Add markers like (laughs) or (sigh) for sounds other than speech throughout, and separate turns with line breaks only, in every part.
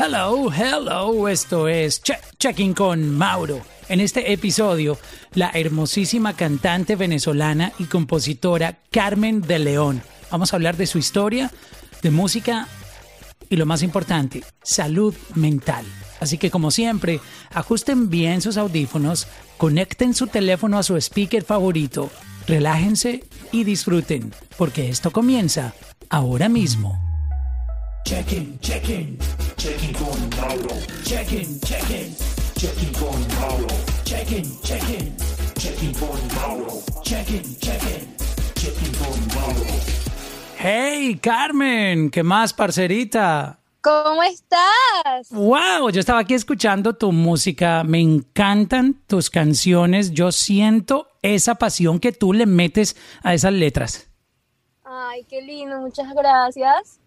Hello, hello, esto es Checking con Mauro. En este episodio, la hermosísima cantante venezolana y compositora Carmen de León. Vamos a hablar de su historia, de música y lo más importante, salud mental. Así que como siempre, ajusten bien sus audífonos, conecten su teléfono a su speaker favorito, relájense y disfruten, porque esto comienza ahora mismo. Check-in, check-in, check-in con Mauro. Check-in, check-in, check-in con Mauro. Check-in, check-in, check-in con Mauro. Check-in, check-in, check-in con Mauro. Hey, Carmen, ¿qué más, parcerita?
¿Cómo estás?
Wow, yo estaba aquí escuchando tu música, me encantan tus canciones, yo siento esa pasión que tú le metes a esas letras.
Ay, qué lindo, muchas gracias.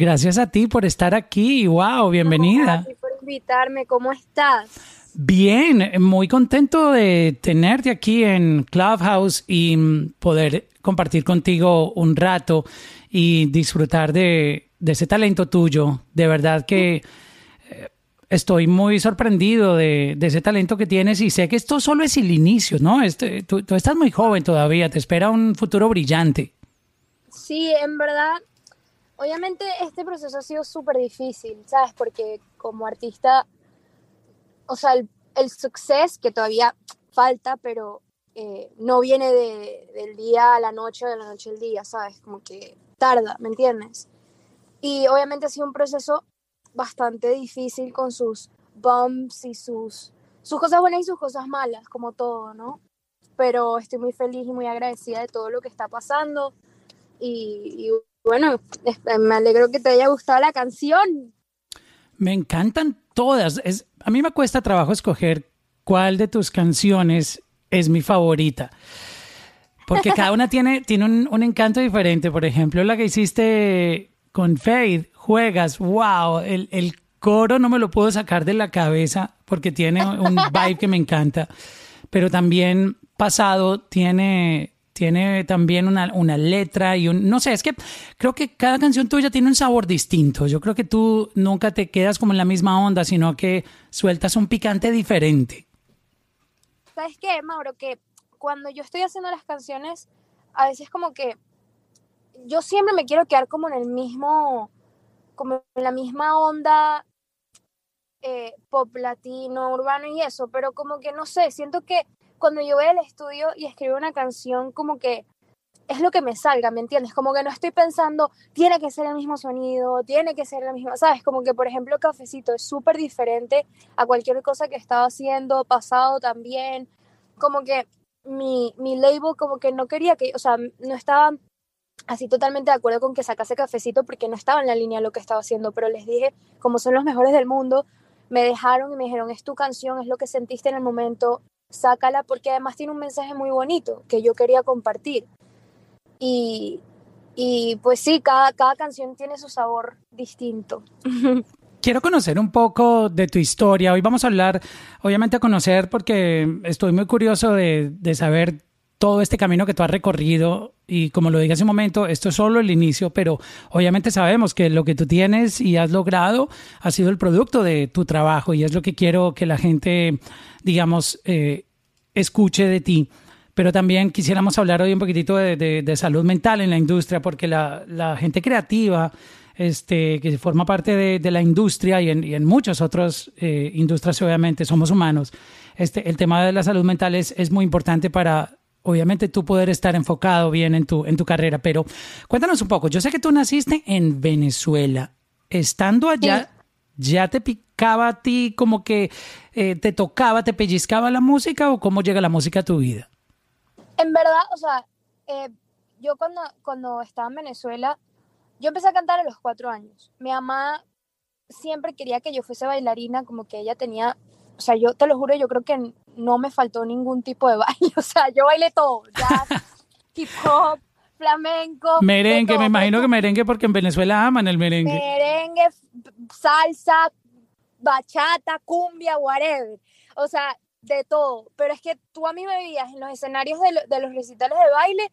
Gracias a ti por estar aquí. Wow, bienvenida.
Gracias por invitarme. ¿Cómo estás?
Bien, muy contento de tenerte aquí en Clubhouse y poder compartir contigo un rato y disfrutar de, ese talento tuyo. De verdad que eh, estoy muy sorprendido de, ese talento que tienes y sé que esto solo es el inicio, ¿no? Este, tú, tú estás muy joven todavía, te espera un futuro brillante.
Sí, en verdad Obviamente este proceso ha sido súper difícil, ¿sabes? Porque como artista, o sea, el, el suceso que todavía falta, pero eh, no viene de, del día a la noche o de la noche al día, ¿sabes? Como que tarda, ¿me entiendes? Y obviamente ha sido un proceso bastante difícil con sus bumps y sus, sus cosas buenas y sus cosas malas, como todo, ¿no? Pero estoy muy feliz y muy agradecida de todo lo que está pasando. Y, y bueno, me alegro que te haya gustado la canción.
Me encantan todas. Es, a mí me cuesta trabajo escoger cuál de tus canciones es mi favorita. Porque cada una (laughs) tiene, tiene un, encanto diferente. Por ejemplo, la que hiciste con Faith, Juegas, wow, el, el coro no me lo puedo sacar de la cabeza porque tiene un vibe que me encanta. Pero también Pasado tiene tiene también una, una, letra y un, no sé, es que creo que cada canción tuya tiene un sabor distinto. Yo creo que tú nunca te quedas como en la misma onda, sino que sueltas un picante diferente.
¿Sabes qué, Mauro? Que cuando yo estoy haciendo las canciones, a veces como que yo siempre me quiero quedar como en el mismo, como en la misma onda eh, pop latino, urbano y eso, pero como que no sé, siento que cuando yo voy al estudio y escribo una canción, como que es lo que me salga, ¿me entiendes? Como que no estoy pensando, tiene que ser el mismo sonido, tiene que ser la misma, ¿sabes? Como que, por ejemplo, Cafecito es súper diferente a cualquier cosa que estaba haciendo, pasado también. Como que mi, mi label como que no quería que, o sea, no estaba así totalmente de acuerdo con que sacase Cafecito porque no estaba en la línea lo que estaba haciendo, pero les dije, como son los mejores del mundo, me dejaron y me dijeron, es tu canción, es lo que sentiste en el momento, sácala porque además tiene un mensaje muy bonito que yo quería compartir. Y, y pues sí, cada, cada canción tiene su sabor distinto. (laughs)
Quiero conocer un poco de tu historia. Hoy vamos a hablar, obviamente a conocer, porque estoy muy curioso de, de saber todo este camino que tú has recorrido y como lo dije hace un momento, esto es solo el inicio, pero obviamente sabemos que lo que tú tienes y has logrado ha sido el producto de tu trabajo y es lo que quiero que la gente, digamos, eh, escuche de ti. Pero también quisiéramos hablar hoy un poquitito de, salud mental en la industria, porque la, gente creativa, este, que forma parte de, la industria y en, y en muchas otras eh, industrias, obviamente, somos humanos. Este, el tema de la salud mental es, es muy importante para obviamente tú poder estar enfocado bien en tu, en tu carrera, pero cuéntanos un poco, yo sé que tú naciste en Venezuela, estando allá, ¿ya te picaba a ti como que eh, te tocaba, te pellizcaba la música o cómo llega la música a tu vida?
En verdad, o sea, eh, yo cuando, cuando estaba en Venezuela, yo empecé a cantar a los cuatro años. Mi mamá siempre quería que yo fuese bailarina, como que ella tenía, o sea, yo te lo juro, yo creo que no me faltó ningún tipo de (laughs) baile, o sea, yo bailé todo, jazz, (laughs) hip hop, flamenco.
Merengue, me imagino que merengue porque en Venezuela aman el merengue.
Merengue, salsa, bachata, cumbia, whatever. O sea, de todo. Pero es que tú a mí me veías en los escenarios de, de los recitales de baile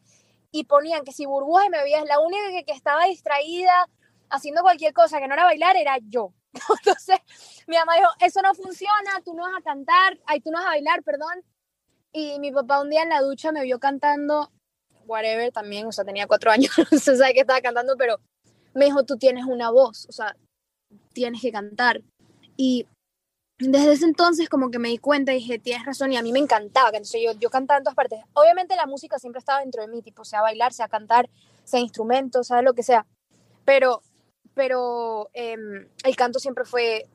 y ponían que si burbuja y me veías, la única que, que estaba distraída haciendo cualquier cosa que no era bailar era yo. (laughs) Entonces, mi mamá dijo, eso no funciona, tú no vas a cantar, ay, tú no vas a bailar, perdón. Y mi papá un día en la ducha me vio cantando, whatever, también, o sea, tenía cuatro (laughs) años, no sé sabe que estaba cantando, pero me dijo, tú tienes una voz, o sea, tienes que cantar. Y desde ese entonces como que me di cuenta y dije, tienes razón, y a mí me encantaba, entonces yo, yo cantaba en todas partes. Obviamente la música siempre estaba dentro de mí, tipo, sea bailar, sea cantar, sea instrumento, sea lo que sea. Pero, pero em, el canto siempre fue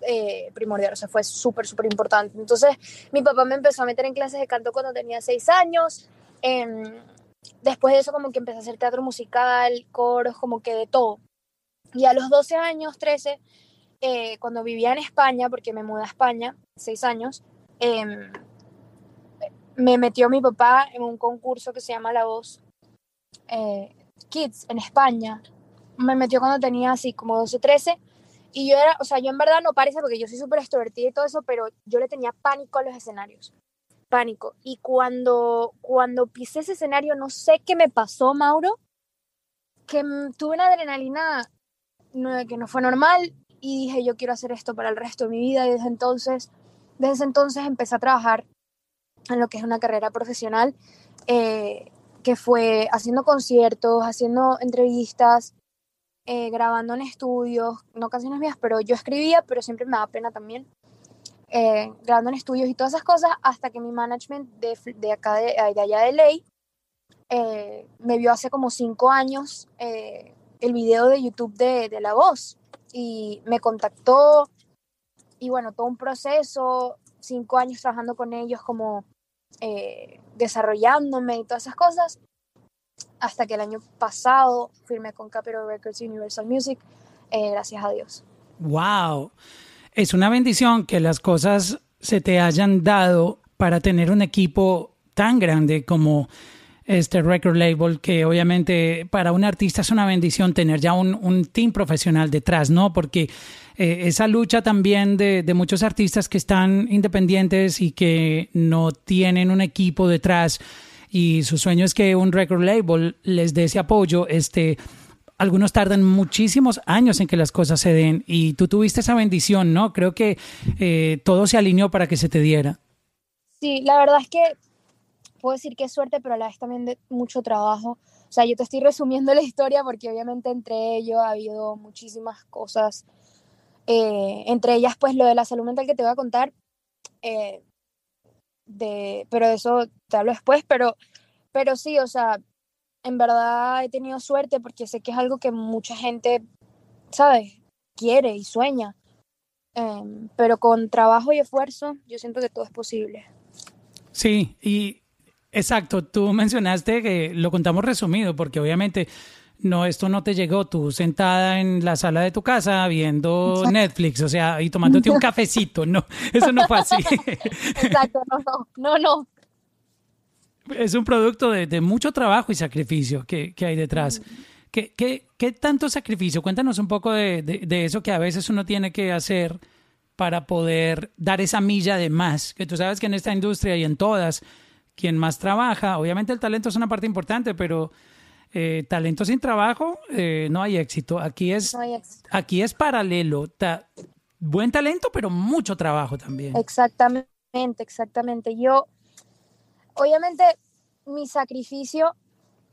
eh, primordial, o sea, fue súper, súper importante. Entonces, mi papá me empezó a meter en clases de canto cuando tenía seis años. Em, después de eso, como que empecé a hacer teatro musical, coros, como que de todo. Y a los 12 años, 13, eh, cuando vivía en España, porque me mudé a España, seis años, em, me metió mi papá en un concurso que se llama La Voz eh, Kids en España. Me metió cuando tenía así como 12, 13. Y yo era, o sea, yo en verdad no parece porque yo soy súper extrovertida y todo eso, pero yo le tenía pánico a los escenarios. Pánico. Y cuando, cuando pisé ese escenario, no sé qué me pasó, Mauro, que tuve una adrenalina que no fue normal y dije, yo quiero hacer esto para el resto de mi vida y desde entonces, desde entonces empecé a trabajar en lo que es una carrera profesional, eh, que fue haciendo conciertos, haciendo entrevistas, eh, grabando en estudios, no canciones mías, pero yo escribía, pero siempre me daba pena también, eh, grabando en estudios y todas esas cosas, hasta que mi management de, de acá, de, de, allá de ley, me vio hace como cinco años el video de YouTube de, de La Voz y me contactó y bueno, todo un proceso, cinco años trabajando con ellos como eh, desarrollándome y todas esas cosas, hasta que el año pasado firmé con Capitol Records Universal Music, eh, gracias a Dios.
¡Wow! Es una bendición que las cosas se te hayan dado para tener un equipo tan grande como este record label, que obviamente para un artista es una bendición tener ya un, un team profesional detrás, ¿no? Porque eh, esa lucha también de, de, muchos artistas que están independientes y que no tienen un equipo detrás y su sueño es que un record label les dé ese apoyo, este... Algunos tardan muchísimos años en que las cosas se den y tú tuviste esa bendición, ¿no? Creo que eh, todo se alineó para que se te diera.
Sí, la verdad es que puedo decir que es suerte, pero a la vez también de mucho trabajo. O sea, yo te estoy resumiendo la historia porque obviamente entre ellos ha habido muchísimas cosas. Eh, entre ellas, pues lo de la salud mental que te voy a contar. Eh, de, pero eso te hablo después, pero, pero sí, o sea, en verdad he tenido suerte porque sé que es algo que mucha gente, ¿sabes? Quiere y sueña. Eh, pero con trabajo y esfuerzo, yo siento que todo es posible.
Sí, y Exacto, tú mencionaste que lo contamos resumido, porque obviamente no, esto no te llegó tú sentada en la sala de tu casa viendo Netflix, o sea, y tomándote un (laughs) cafecito, no, eso no fue así.
Exacto, no, no, no, no.
Es un producto de, de mucho trabajo y sacrificio que, que hay detrás. Mm. ¿Qué, qué, qué tanto sacrificio? Cuéntanos un poco de, de, de eso que a veces uno tiene que hacer para poder dar esa milla de más, que tú sabes que en esta industria y en todas, quien más trabaja. Obviamente el talento es una parte importante, pero eh, talento sin trabajo eh, no hay éxito. Aquí es, aquí es paralelo. buen talento, pero mucho trabajo también.
Exactamente, exactamente. Yo, obviamente, mi sacrificio,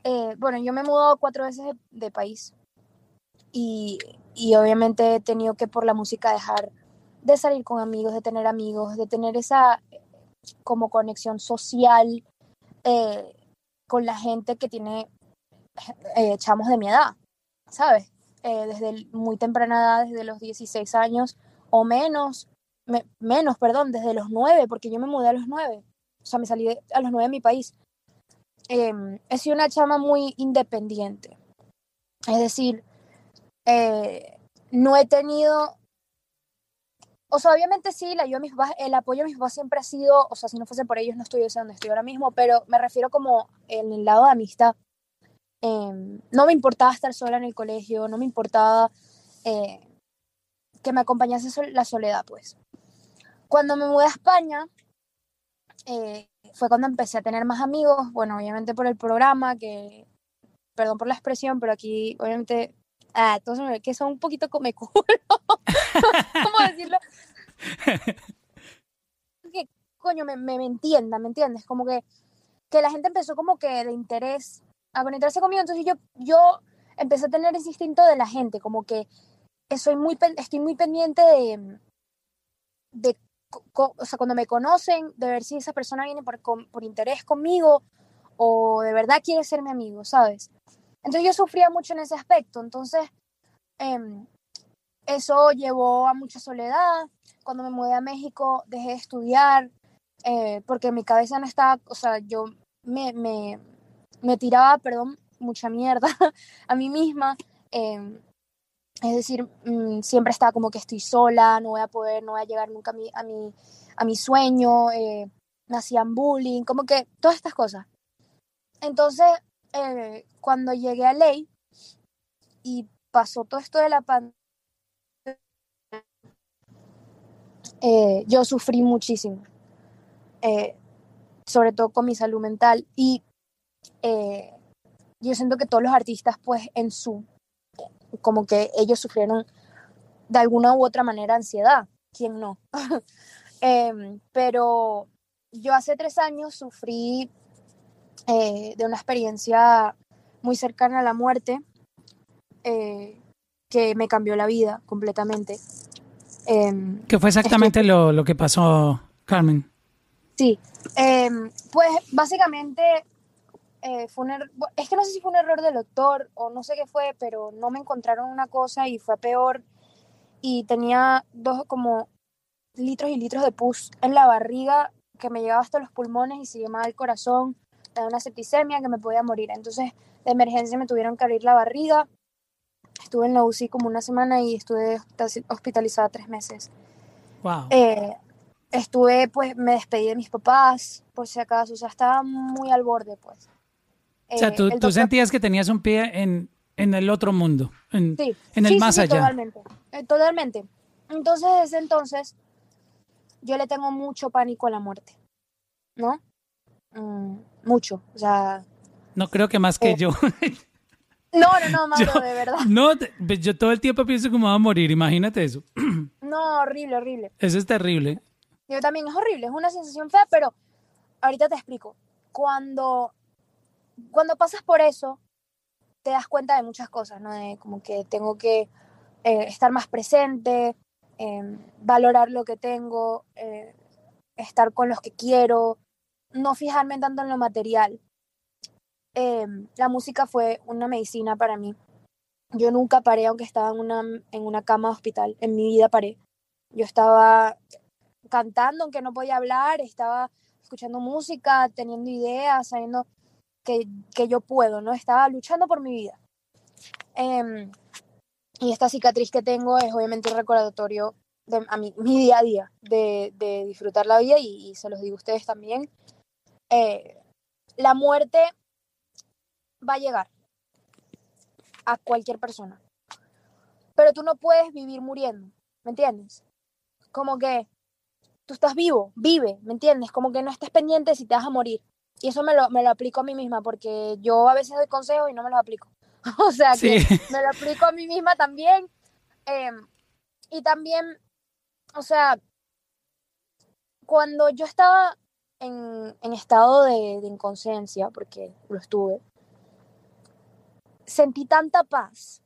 eh, bueno, yo me he mudado cuatro veces de, país y, y obviamente he tenido que por la música dejar de salir con amigos, de tener amigos, de tener esa como conexión social eh, con la gente que tiene eh, chamos de mi edad, ¿sabes? Eh, desde muy temprana edad, desde los 16 años o menos, menos, perdón, desde los 9, porque yo me mudé a los 9, o sea, me salí a los 9 de mi país. Em, he sido una chama muy independiente, es decir, no he tenido o sea, obviamente sí, la ayuda mis el apoyo a mis papás siempre ha sido, o sea, si no fuese por ellos no estuviese donde estoy ahora mismo, pero me refiero como en el lado de amistad. Em, no me importaba estar sola en el colegio, no me importaba eh, que me acompañase la soledad, pues. Cuando me mudé a España, eh, fue cuando empecé a tener más amigos, bueno, obviamente por el programa, que, perdón por la expresión, pero aquí obviamente Ah, entonces que son un poquito come culo. (laughs) ¿Cómo decirlo? (laughs) que, coño, me, me, me entienda, ¿me entiendes? Como que, que la gente empezó como que de interés a conectarse conmigo, entonces yo, yo empecé a tener ese instinto de la gente, como que soy muy, estoy muy pendiente de, de o sea, cuando me conocen, de ver si esa persona viene por, por interés conmigo o de verdad quiere ser mi amigo, ¿sabes? Entonces yo sufría mucho en ese aspecto, entonces eh, eso llevó a mucha soledad. Cuando me mudé a México dejé de estudiar eh, porque mi cabeza no estaba, o sea, yo me, me, me tiraba, perdón, mucha mierda (laughs) a mí misma. Eh, es decir, mmm, siempre estaba como que estoy sola, no voy a poder, no voy a llegar nunca a mi, a mi, a mi sueño, eh, me hacían bullying, como que todas estas cosas. Entonces, eh, cuando llegué a ley y pasó todo esto de la pandemia, eh, yo sufrí muchísimo, eh, sobre todo con mi salud mental y yo siento que todos los artistas pues en su, como que ellos sufrieron de alguna u otra manera ansiedad, ¿quién no? (laughs) Em, pero yo hace tres años sufrí eh, de una experiencia muy cercana a la muerte eh, que me cambió la vida completamente. Eh,
¿Qué fue exactamente es que, lo, lo, que pasó, Carmen?
Sí, em, pues básicamente eh, fue un er es que no sé si fue un error del doctor o no sé qué fue, pero no me encontraron una cosa y fue peor y tenía dos como litros y litros de pus en la barriga que me llegaba hasta los pulmones y se llamaba el corazón de una septicemia que me podía morir. Entonces, de emergencia me tuvieron que abrir la barriga. Estuve en la UCI como una semana y estuve hospitalizada tres meses.
Wow.
Eh, estuve, pues, me despedí de mis papás, por si acaso, o sea, estaba muy al borde, pues.
Eh, o sea, tú, doctor... tú, sentías que tenías un pie en, en el otro mundo, en,
sí,
en el
sí,
más
sí,
allá.
Totalmente, eh, totalmente. Entonces, desde entonces, yo le tengo mucho pánico a la muerte, ¿no? Mm, mucho, o sea...
No creo que más que
eh,
yo. (laughs)
No, no, no, (laughs) Mauro,
yo,
de verdad.
No, yo todo el tiempo pienso que me va a morir, imagínate eso. (clears throat)
No, horrible, horrible.
Eso es terrible.
Yo también, es horrible, es una sensación fea, pero ahorita te explico. Cuando, cuando pasas por eso, te das cuenta de muchas cosas, ¿no? De como que tengo que eh, estar más presente, eh, valorar lo que tengo, eh, estar con los que quiero, no fijarme tanto en lo material. Eh, la música fue una medicina para mí. Yo nunca paré, aunque estaba en una, en una cama de hospital. En mi vida paré. Yo estaba cantando, aunque no podía hablar, estaba escuchando música, teniendo ideas, sabiendo que, que yo puedo, ¿no? Estaba luchando por mi vida. Eh, y esta cicatriz que tengo es obviamente un recordatorio de a mi, mi día a día, de, de disfrutar la vida y, y, se los digo a ustedes también. Eh, la muerte va a llegar a cualquier persona. Pero tú no puedes vivir muriendo, ¿me entiendes? Como que tú estás vivo, vive, ¿me entiendes? Como que no estés pendiente si te vas a morir. Y eso me lo, me lo aplico a mí misma, porque yo a veces doy consejos y no me los aplico. (laughs) o sea que
Sí.
me lo aplico a mí misma también. Eh, y también, o sea, cuando yo estaba en, en estado de, de inconsciencia, porque lo estuve, sentí tanta paz,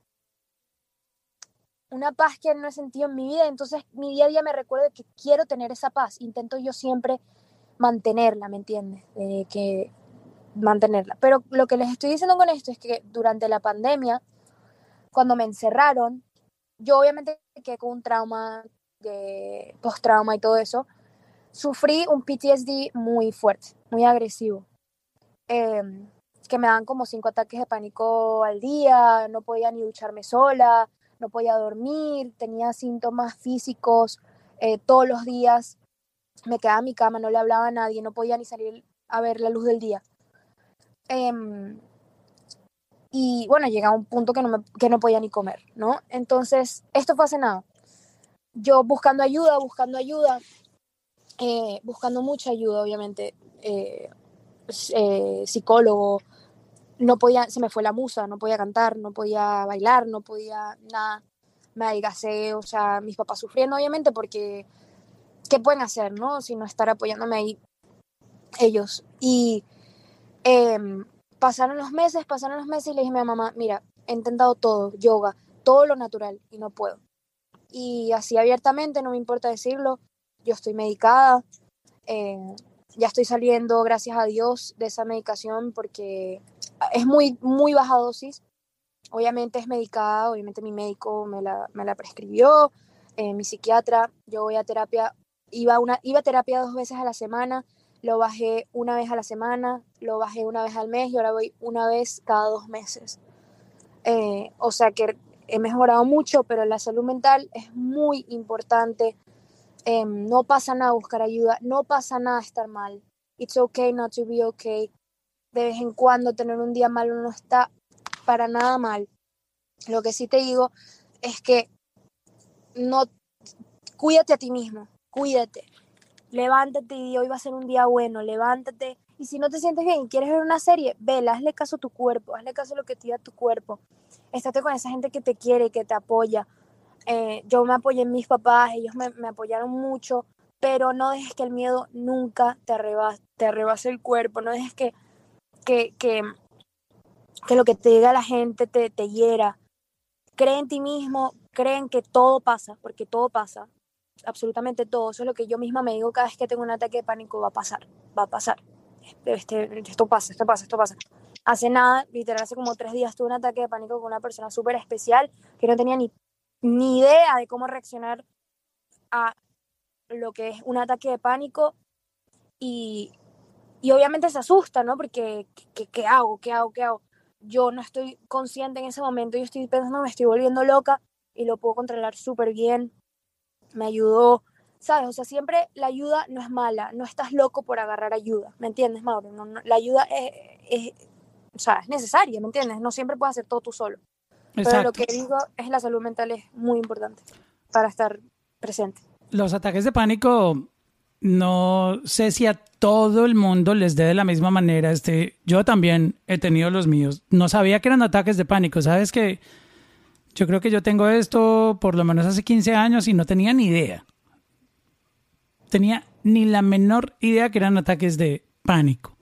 una paz que no he sentido en mi vida, entonces mi día a día me recuerda que quiero tener esa paz, intento yo siempre mantenerla, ¿me entiendes? Eh, que mantenerla. Pero lo que les estoy diciendo con esto es que durante la pandemia, cuando me encerraron, yo obviamente quedé con un trauma de post-trauma y todo eso, sufrí un PTSD muy fuerte, muy agresivo. Eh, que me dan como cinco ataques de pánico al día, no podía ni ducharme sola, no podía dormir, tenía síntomas físicos eh, todos los días, me quedaba en mi cama, no le hablaba a nadie, no podía ni salir a ver la luz del día. Eh, y bueno, llegaba a un punto que no, que no podía ni comer, ¿no? Entonces, esto fue hace nada. Yo buscando ayuda, buscando ayuda, eh, buscando mucha ayuda, obviamente, eh, eh, psicólogo, no podía, se me fue la musa, no podía cantar, no podía bailar, no podía nada. Me adelgacé, o sea, mis papás sufriendo obviamente porque, ¿qué pueden hacer, no? Si no estar apoyándome ahí ellos. Y em, pasaron los meses, pasaron los meses y le dije a mi mamá, mira, he intentado todo, yoga, todo lo natural y no puedo. Y así abiertamente, no me importa decirlo, yo estoy medicada, eh, ya estoy saliendo, gracias a Dios, de esa medicación porque es muy, muy baja dosis. Obviamente es medicada, obviamente mi médico me la, me la prescribió, eh, mi psiquiatra, yo voy a terapia, iba, una, iba a terapia dos veces a la semana, lo bajé una vez a la semana, lo bajé una vez al mes y ahora voy una vez cada dos meses. Eh, o sea que he mejorado mucho, pero la salud mental es muy importante. Em, no pasa nada buscar ayuda, no pasa nada estar mal. It's okay not to be okay de vez en cuando tener un día malo no está para nada mal. Lo que sí te digo es que no cuídate a ti mismo, cuídate. Levántate y hoy va a ser un día bueno, levántate. Y si no te sientes bien y quieres ver una serie, vela, hazle caso a tu cuerpo, hazle caso a lo que te diga tu cuerpo. Estate con esa gente que te quiere, que te apoya. Eh, yo me apoyé en mis papás, ellos me, apoyaron mucho, pero no dejes que el miedo nunca te arrebase, te el cuerpo, no dejes que que, que, que lo que te diga la gente te, te hiera. Cree en ti mismo, creen que todo pasa, porque todo pasa, absolutamente todo. Eso es lo que yo misma me digo cada vez que tengo un ataque de pánico, va a pasar, va a pasar. Este, esto pasa, esto pasa, esto pasa. Hace nada, literal, hace como tres días tuve un ataque de pánico con una persona súper especial que no tenía ni, ni idea de cómo reaccionar a lo que es un ataque de pánico y, y obviamente se asusta, ¿no? Porque, ¿qué, ¿qué, hago? ¿Qué hago? ¿Qué hago? Yo no estoy consciente en ese momento, yo estoy pensando, me estoy volviendo loca y lo puedo controlar súper bien. Me ayudó, ¿sabes? O sea, siempre la ayuda no es mala, no estás loco por agarrar ayuda, ¿me entiendes, Mauro? No, la ayuda es, es, o sea, es necesaria, ¿me entiendes? No siempre puedes hacer todo tú solo. Exacto. Pero lo que digo es la salud mental es muy importante para estar presente.
Los ataques de pánico no sé si a todo el mundo les dé de la misma manera. Este, yo también he tenido los míos. No sabía que eran ataques de pánico. Sabes que yo creo que yo tengo esto por lo menos hace 15 años y no tenía ni idea. Tenía ni la menor idea que eran ataques de pánico.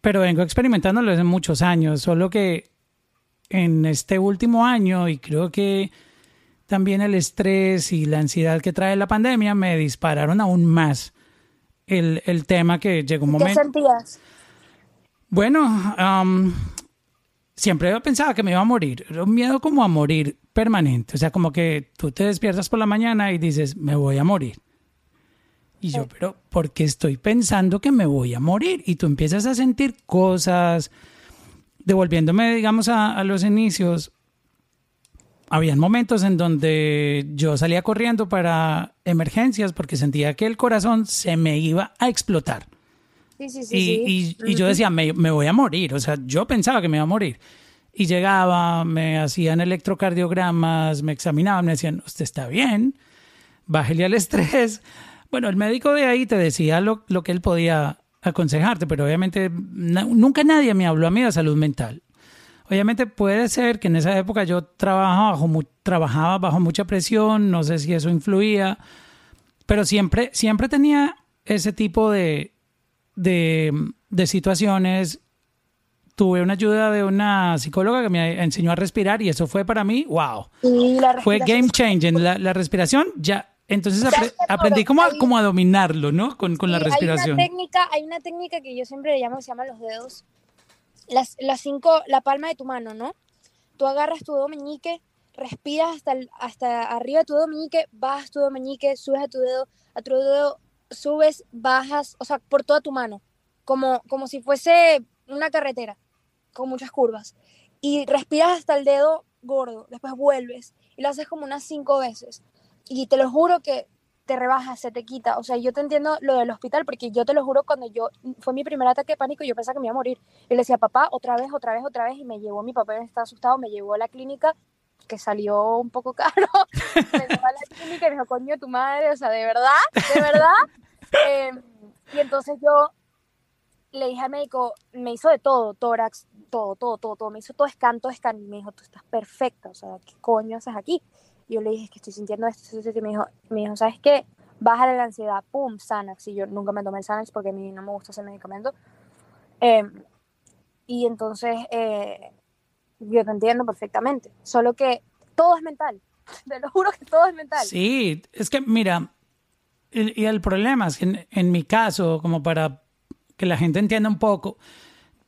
Pero vengo experimentándolo desde muchos años, solo que en este último año y creo que también el estrés y la ansiedad que trae la pandemia me dispararon aún más el, el tema que llegó un momento.
¿Qué sentías?
Bueno, um, siempre pensaba que me iba a morir. Era un miedo como a morir permanente. O sea, como que tú te despiertas por la mañana y dices, me voy a morir. Y yo, pero ¿por qué estoy pensando que me voy a morir? Y tú empiezas a sentir cosas, devolviéndome, digamos, a, a los inicios, habían momentos en donde yo salía corriendo para emergencias porque sentía que el corazón se me iba a explotar.
Sí, sí, sí,
y,
sí.
y, y, yo decía, me, me, voy a morir. O sea, yo pensaba que me iba a morir. Y llegaba, me hacían electrocardiogramas, me examinaban, me decían, usted está bien, bájele al estrés. (laughs) Bueno, el médico de ahí te decía lo, lo que él podía aconsejarte, pero obviamente na, nunca nadie me habló a mí de salud mental. Obviamente puede ser que en esa época yo trabajaba bajo, trabajaba bajo mucha presión, no sé si eso influía, pero siempre, siempre tenía ese tipo de, de, de situaciones. Tuve una ayuda de una psicóloga que me enseñó a respirar y eso fue para mí, wow. fue game changing. La, la respiración ya entonces apre aprendí como a, como a dominarlo, ¿no? Con, con sí, la respiración.
Hay una, técnica, hay una técnica que yo siempre le llamo, se llama los dedos las, las cinco, la palma de tu mano, ¿no? Tú agarras tu dedo meñique, respiras hasta, el, hasta arriba de tu dedo meñique, bajas tu dedo meñique, subes a tu dedo, a tu dedo, subes, bajas, o sea, por toda tu mano, como, como si fuese una carretera, con muchas curvas. Y respiras hasta el dedo gordo, después vuelves y lo haces como unas cinco veces. Y te lo juro que te rebaja, se te quita. O sea, yo te entiendo lo del hospital, porque yo te lo juro, cuando yo, fue mi primer ataque de pánico, yo pensaba que me iba a morir. Y le decía, papá, otra vez, otra vez, otra vez, y me llevó, mi papá estaba asustado, me llevó a la clínica, que salió un poco caro, (laughs) me llevó a la clínica y dijo, coño, tu madre, o sea, de verdad, de verdad. (laughs) eh, y entonces yo le dije al médico, me hizo de todo, tórax, todo, todo, todo, todo, me hizo todo scan, todo scan, y me dijo, tú estás perfecta, o sea, ¿qué coño haces aquí? Y yo le dije, es que estoy sintiendo esto, esto, y me dijo, me dijo, ¿sabes qué? Bájale la ansiedad, pum, Xanax, y yo nunca me tomé el Xanax porque a mí no me gusta ese medicamento. Eh, y entonces, eh, yo te entiendo perfectamente, solo que todo es mental, (laughs) te lo juro que todo es mental.
Sí, es que mira, y, el problema es que en, en mi caso, como para que la gente entienda un poco,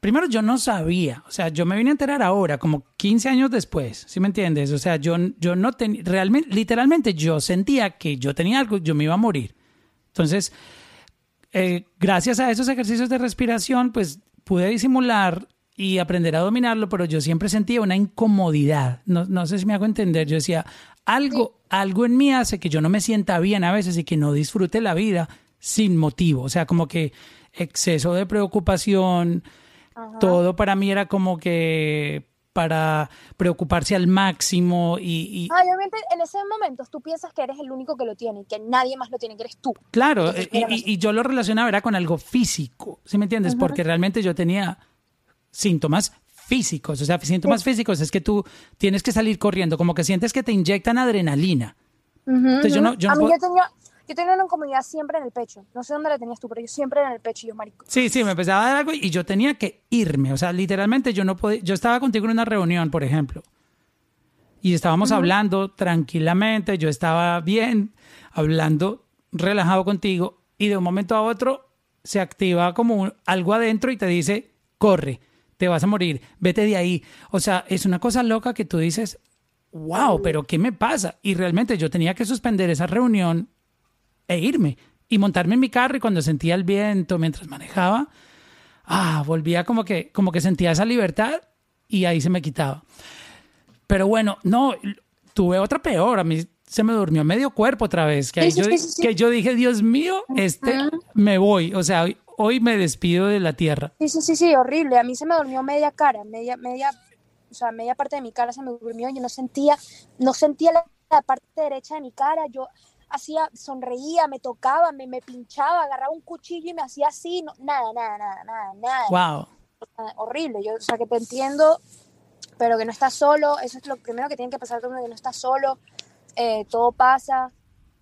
primero yo no sabía, o sea, yo me vine a enterar ahora, como 15 años después, ¿sí me entiendes? O sea, yo, yo no tenía, realmente, literalmente yo sentía que yo tenía algo, yo me iba a morir. Entonces, eh, gracias a esos ejercicios de respiración, pues pude disimular y aprender a dominarlo, pero yo siempre sentía una incomodidad. No, no sé si me hago entender. Yo decía, algo, algo en mí hace que yo no me sienta bien a veces y que no disfrute la vida sin motivo. O sea, como que exceso de preocupación,
Ajá.
todo para mí era como que para preocuparse al máximo y, y
obviamente en ese momento tú piensas que eres el único que lo tiene y que nadie más lo tiene, que eres tú.
claro, y yo lo relacionaba era con algo físico, ¿sí me entiendes? Porque realmente yo tenía síntomas físicos, o sea, síntomas físicos es que tú tienes que salir corriendo, como que sientes que te inyectan adrenalina. Entonces yo no, yo no
yo tenía, yo tenía una incomodidad siempre en el pecho. No sé dónde la tenías tú, pero yo siempre en el pecho y yo, marico.
Sí, sí, me empezaba a dar algo y yo tenía que irme. O sea, literalmente yo no podía. Yo estaba contigo en una reunión, por ejemplo, y estábamos hablando tranquilamente, yo estaba bien, hablando relajado contigo, y de un momento a otro se activa como un- algo adentro y te dice, corre, te vas a morir, vete de ahí. O sea, es una cosa loca que tú dices, wow, pero ¿qué me pasa? Y realmente yo tenía que suspender esa reunión e irme y montarme en mi carro y cuando sentía el viento mientras manejaba, ah, volvía como que, como que sentía esa libertad y ahí se me quitaba. Pero bueno, no, tuve otra peor, a mí se me durmió medio cuerpo otra vez, que, ahí yo, que yo dije, Dios mío, este, me voy, o sea, hoy, me despido de la tierra.
Sí, sí, sí, sí, horrible. A mí se me durmió media cara, media, media, o sea, media parte de mi cara se me durmió. Yo no sentía, no sentía la, la parte derecha de mi cara. Yo hacía, sonreía, me tocaba, me, me pinchaba, agarraba un cuchillo y me hacía así. No, nada, nada, nada, nada, nada.
Wow.
Horrible. Yo, o sea, que te entiendo, pero que no estás solo. Eso es lo primero que tiene que pasar todo el mundo, que no estás solo. Eh, todo pasa.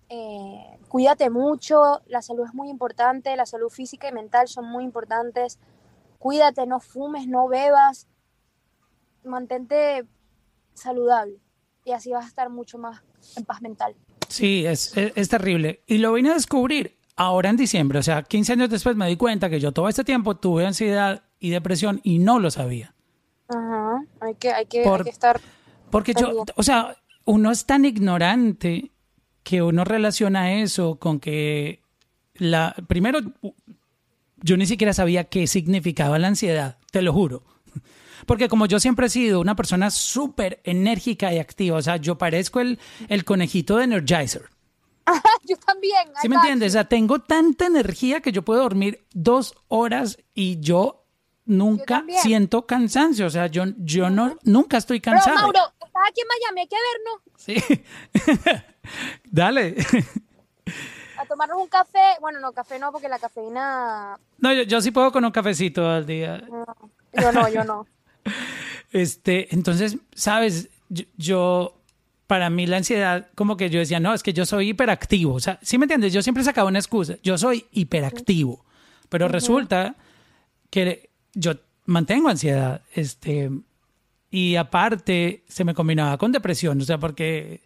Eh, cuídate mucho. La salud es muy importante. La salud física y mental son muy importantes. Cuídate, no fumes, no bebas. Mantente saludable. Y así vas a estar mucho más en paz mental.
Sí, es, es, es terrible. Y lo vine a descubrir ahora en diciembre, o sea, 15 años después me di cuenta que yo todo este tiempo tuve ansiedad y depresión y no lo sabía.
Ajá. Hay que, hay que,
Por-
hay que estar.
Porque yo, o sea, uno es tan ignorante que uno relaciona eso con que la primero yo ni siquiera sabía qué significaba la ansiedad, te lo juro. Porque como yo siempre he sido una persona súper enérgica y activa, o sea, yo parezco el, el conejito de Energizer. (laughs)
Yo también.
¿Sí me entiendes? O sea, tengo tanta energía que yo puedo dormir dos horas y yo nunca
también.
siento cansancio. O sea, yo, yo no, nunca estoy
Pero
cansado.
Mauro, estás aquí en Miami, hay que vernos.
Sí. (laughs) Dale.
A tomarnos un café. Bueno, no, café no, porque la cafeína.
No, yo, yo sí puedo con un cafecito al día.
no. Yo no, yo no.
Este, entonces, sabes, yo, yo- para mí la ansiedad, como que yo decía, no, es que yo soy hiperactivo. O sea, ¿sí me entiendes? Yo siempre sacaba una excusa. Yo soy hiperactivo. Pero resulta que yo mantengo ansiedad. Este, y aparte, se me combinaba con depresión. O sea, porque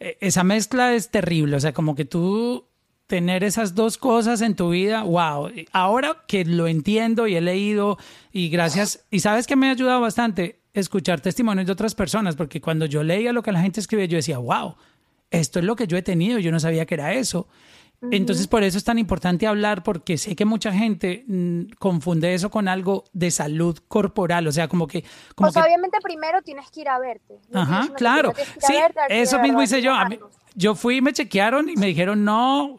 esa mezcla es terrible. O sea, como que tú tener esas dos cosas en tu vida, wow. Ahora que lo entiendo y he leído y gracias, y sabes que me ha ayudado bastante escuchar testimonios de otras personas, porque cuando yo leía lo que la gente escribía, yo decía, wow, esto es lo que yo he tenido, yo no sabía que era eso. Entonces, por eso es tan importante hablar, porque sé que mucha gente mm, confunde eso con algo de salud corporal, o sea, como que... Como
o sea,
que
obviamente primero tienes que ir a verte. No
Ajá, claro.
tienes
Sí,
verte,
eso mismo
verdad
hice yo. Mí- yo fui y me chequearon y me dijeron, no,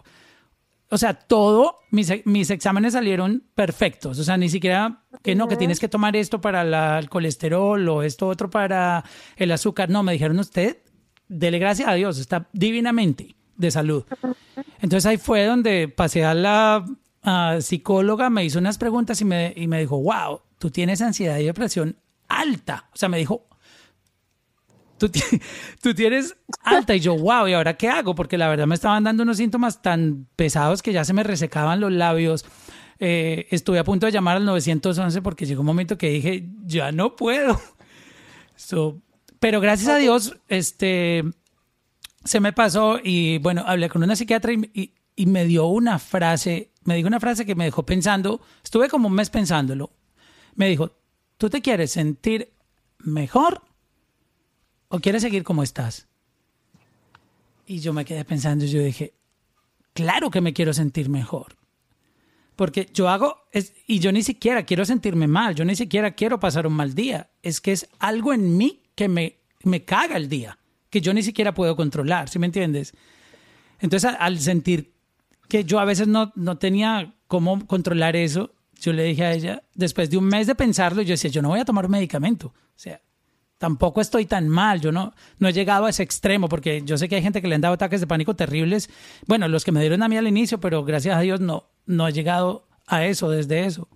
o sea, todo, mis, e- mis exámenes salieron perfectos. O sea, ni siquiera que no, que tienes que tomar esto para la- el colesterol o esto otro para el azúcar. No, me dijeron usted, dele gracias a Dios, está divinamente de salud. Entonces ahí fue donde pasé a la psicóloga me hizo unas preguntas y me, y me dijo, wow, tú tienes ansiedad y depresión alta. O sea, me dijo, tú, (laughs) tú tienes alta. Y yo, wow, ¿y ahora qué hago? Porque la verdad me estaban dando unos síntomas tan pesados que ya se me resecaban los labios. Eh, estuve a punto de llamar al 911 porque llegó un momento que dije, ya no puedo. (laughs) pero gracias a Dios, este, se me pasó y bueno, hablé con una psiquiatra y, me dio una frase, me dijo una frase que me dejó pensando, estuve como un mes pensándolo. Me dijo, ¿tú te quieres sentir mejor o quieres seguir como estás? Y yo me quedé pensando y yo dije, claro que me quiero sentir mejor. Porque yo hago, es, y yo ni siquiera quiero sentirme mal, yo ni siquiera quiero pasar un mal día. Es que es algo en mí que me, me caga el día, que yo ni siquiera puedo controlar, ¿sí me entiendes? Entonces, al sentir que yo a veces no, no tenía cómo controlar eso, yo le dije a ella, después de un mes de pensarlo, yo decía, yo no voy a tomar un medicamento. O sea, tampoco estoy tan mal, yo no, no he llegado a ese extremo, porque yo sé que hay gente que le han dado ataques de pánico terribles. Bueno, los que me dieron a mí al inicio, pero gracias a Dios no, no he llegado a eso desde eso.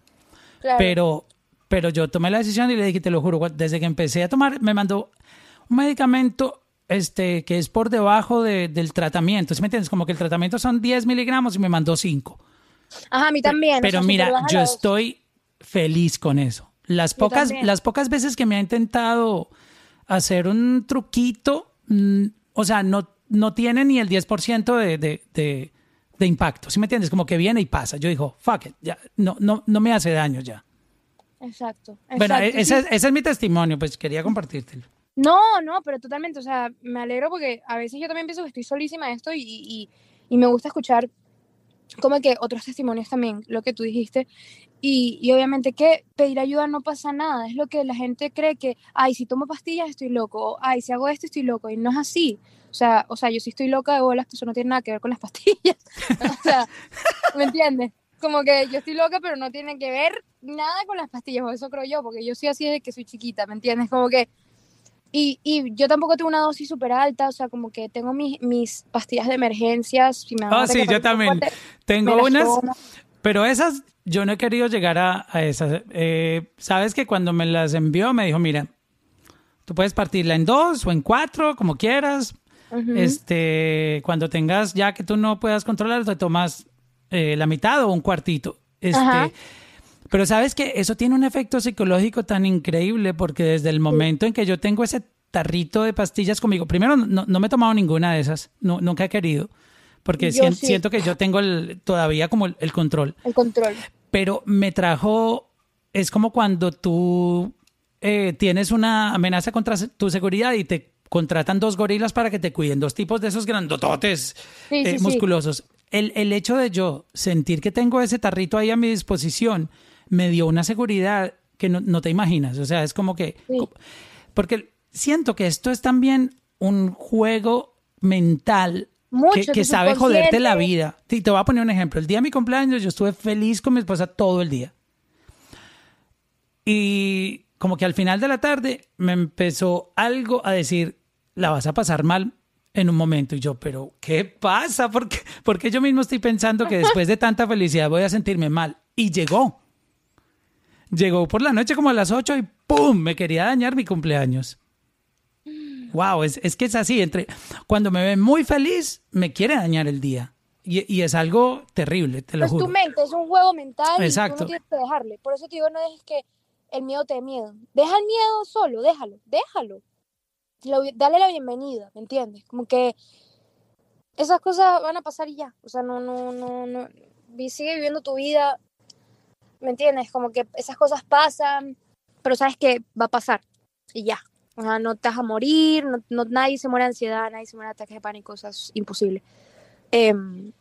Pero, pero yo tomé la decisión y le dije, te lo juro, desde que empecé a tomar, me mandó un medicamento este, que es por debajo del tratamiento. ¿Sí me entiendes? Como que el tratamiento son 10 miligramos y me mandó 5.
Ajá, a mí también.
Pero, mira, yo estoy feliz con eso. Las pocas, las pocas veces que me ha intentado hacer un truquito, mm, o sea, no, no tiene ni el 10% de, de, de, de, impacto. ¿Sí me entiendes? Como que viene y pasa. Yo digo, fuck it, ya, no, no, no me hace daño ya.
Exacto.
Bueno, ese, ese, es mi testimonio, pues quería compartírtelo.
No, no, pero totalmente, o sea, me alegro porque a veces yo también pienso que estoy solísima esto y, y, y me gusta escuchar como que otros testimonios también, lo que tú dijiste. Y, y, obviamente que pedir ayuda no pasa nada, es lo que la gente cree que, ay, si tomo pastillas estoy loco, o, ay, si hago esto estoy loco, y no es así. O sea, o sea, yo sí estoy loca de bolas, eso no tiene nada que ver con las (laughs) pastillas. o sea, ¿me entiendes? Como que yo estoy loca, pero no tiene que ver nada con las pastillas, o eso creo yo, porque yo soy así desde que soy chiquita, ¿me entiendes? Como que y, y, yo tampoco tengo una dosis súper alta, o sea, como que tengo mis, mis pastillas de emergencias. Si me
oh, sí, yo también. tengo unas, pero esas yo no he querido llegar a, a esas. Eh, Sabes que cuando me las envió me dijo, mira, tú puedes partirla en dos o en cuatro, como quieras. Este, cuando tengas ya que tú no puedas controlar, te tomas eh, la mitad o un cuartito. Este, pero sabes que eso tiene un efecto psicológico tan increíble porque desde el momento en que yo tengo ese tarrito de pastillas conmigo, primero no, no me he tomado ninguna de esas, no, nunca he querido, porque siento, que yo tengo todavía como el, control.
El control.
Pero me trajo, es como cuando tú eh, tienes una amenaza contra tu seguridad y te contratan dos gorilas para que te cuiden, dos tipos de esos grandototes eh, musculosos. El, el hecho de yo sentir que tengo ese tarrito ahí a mi disposición, me dio una seguridad que no, te imaginas. O sea, es como que... Porque siento que esto es también un juego mental que, sabe joderte la vida. te voy a poner un ejemplo. El día de mi cumpleaños yo estuve feliz con mi esposa todo el día. Y como que al final de la tarde me empezó algo a decir, la vas a pasar mal en un momento. Y yo, pero ¿qué pasa? Porque, porque yo mismo estoy pensando que después de tanta felicidad voy a sentirme mal. Y llegó. Llegó por la noche como a las 8 y ¡pum! Me quería dañar mi cumpleaños. Wow, es, es que es así. Entre, cuando me ve muy feliz, me quiere dañar el día. Y, y es algo terrible, te lo
pues
juro.
tu mente es un juego mental Exacto. y tú no tienes que dejarle. Por eso te digo, no dejes que el miedo te dé miedo. Deja el miedo solo, déjalo, déjalo. dale la bienvenida, ¿me entiendes? Como que esas cosas van a pasar y ya. O sea, no, no, no, no. Sigue viviendo tu vida, ¿me entiendes? Como que esas cosas pasan, pero sabes que va a pasar y ya. O sea, no te vas a morir, no, nadie se muere de ansiedad, nadie se muere de ataques de pánico, eso es imposible. Em,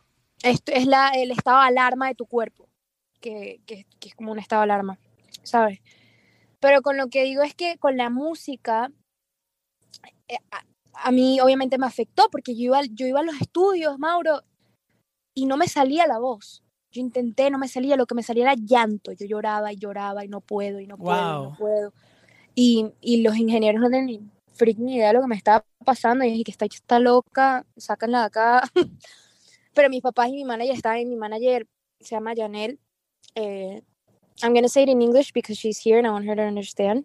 esto es la, el estado de alarma de tu cuerpo, que, que, es como un estado de alarma, ¿sabes? Pero con lo que digo es que con la música, eh, a, a, mí obviamente me afectó, porque yo iba, yo iba a los estudios, Mauro, y no me salía la voz. Yo intenté, no me salía, lo que me salía era llanto. Yo lloraba y lloraba y no puedo y no puedo y no puedo. Y, y, los ingenieros no tenían ni freak ni idea de lo que me estaba pasando. Y dije que está, está loca, sácanla de acá. (laughs) Pero mis papás y mi manager estaban, mi manager se llama Janelle. Eh, I'm gonna say it in English because she's here and I want her to understand.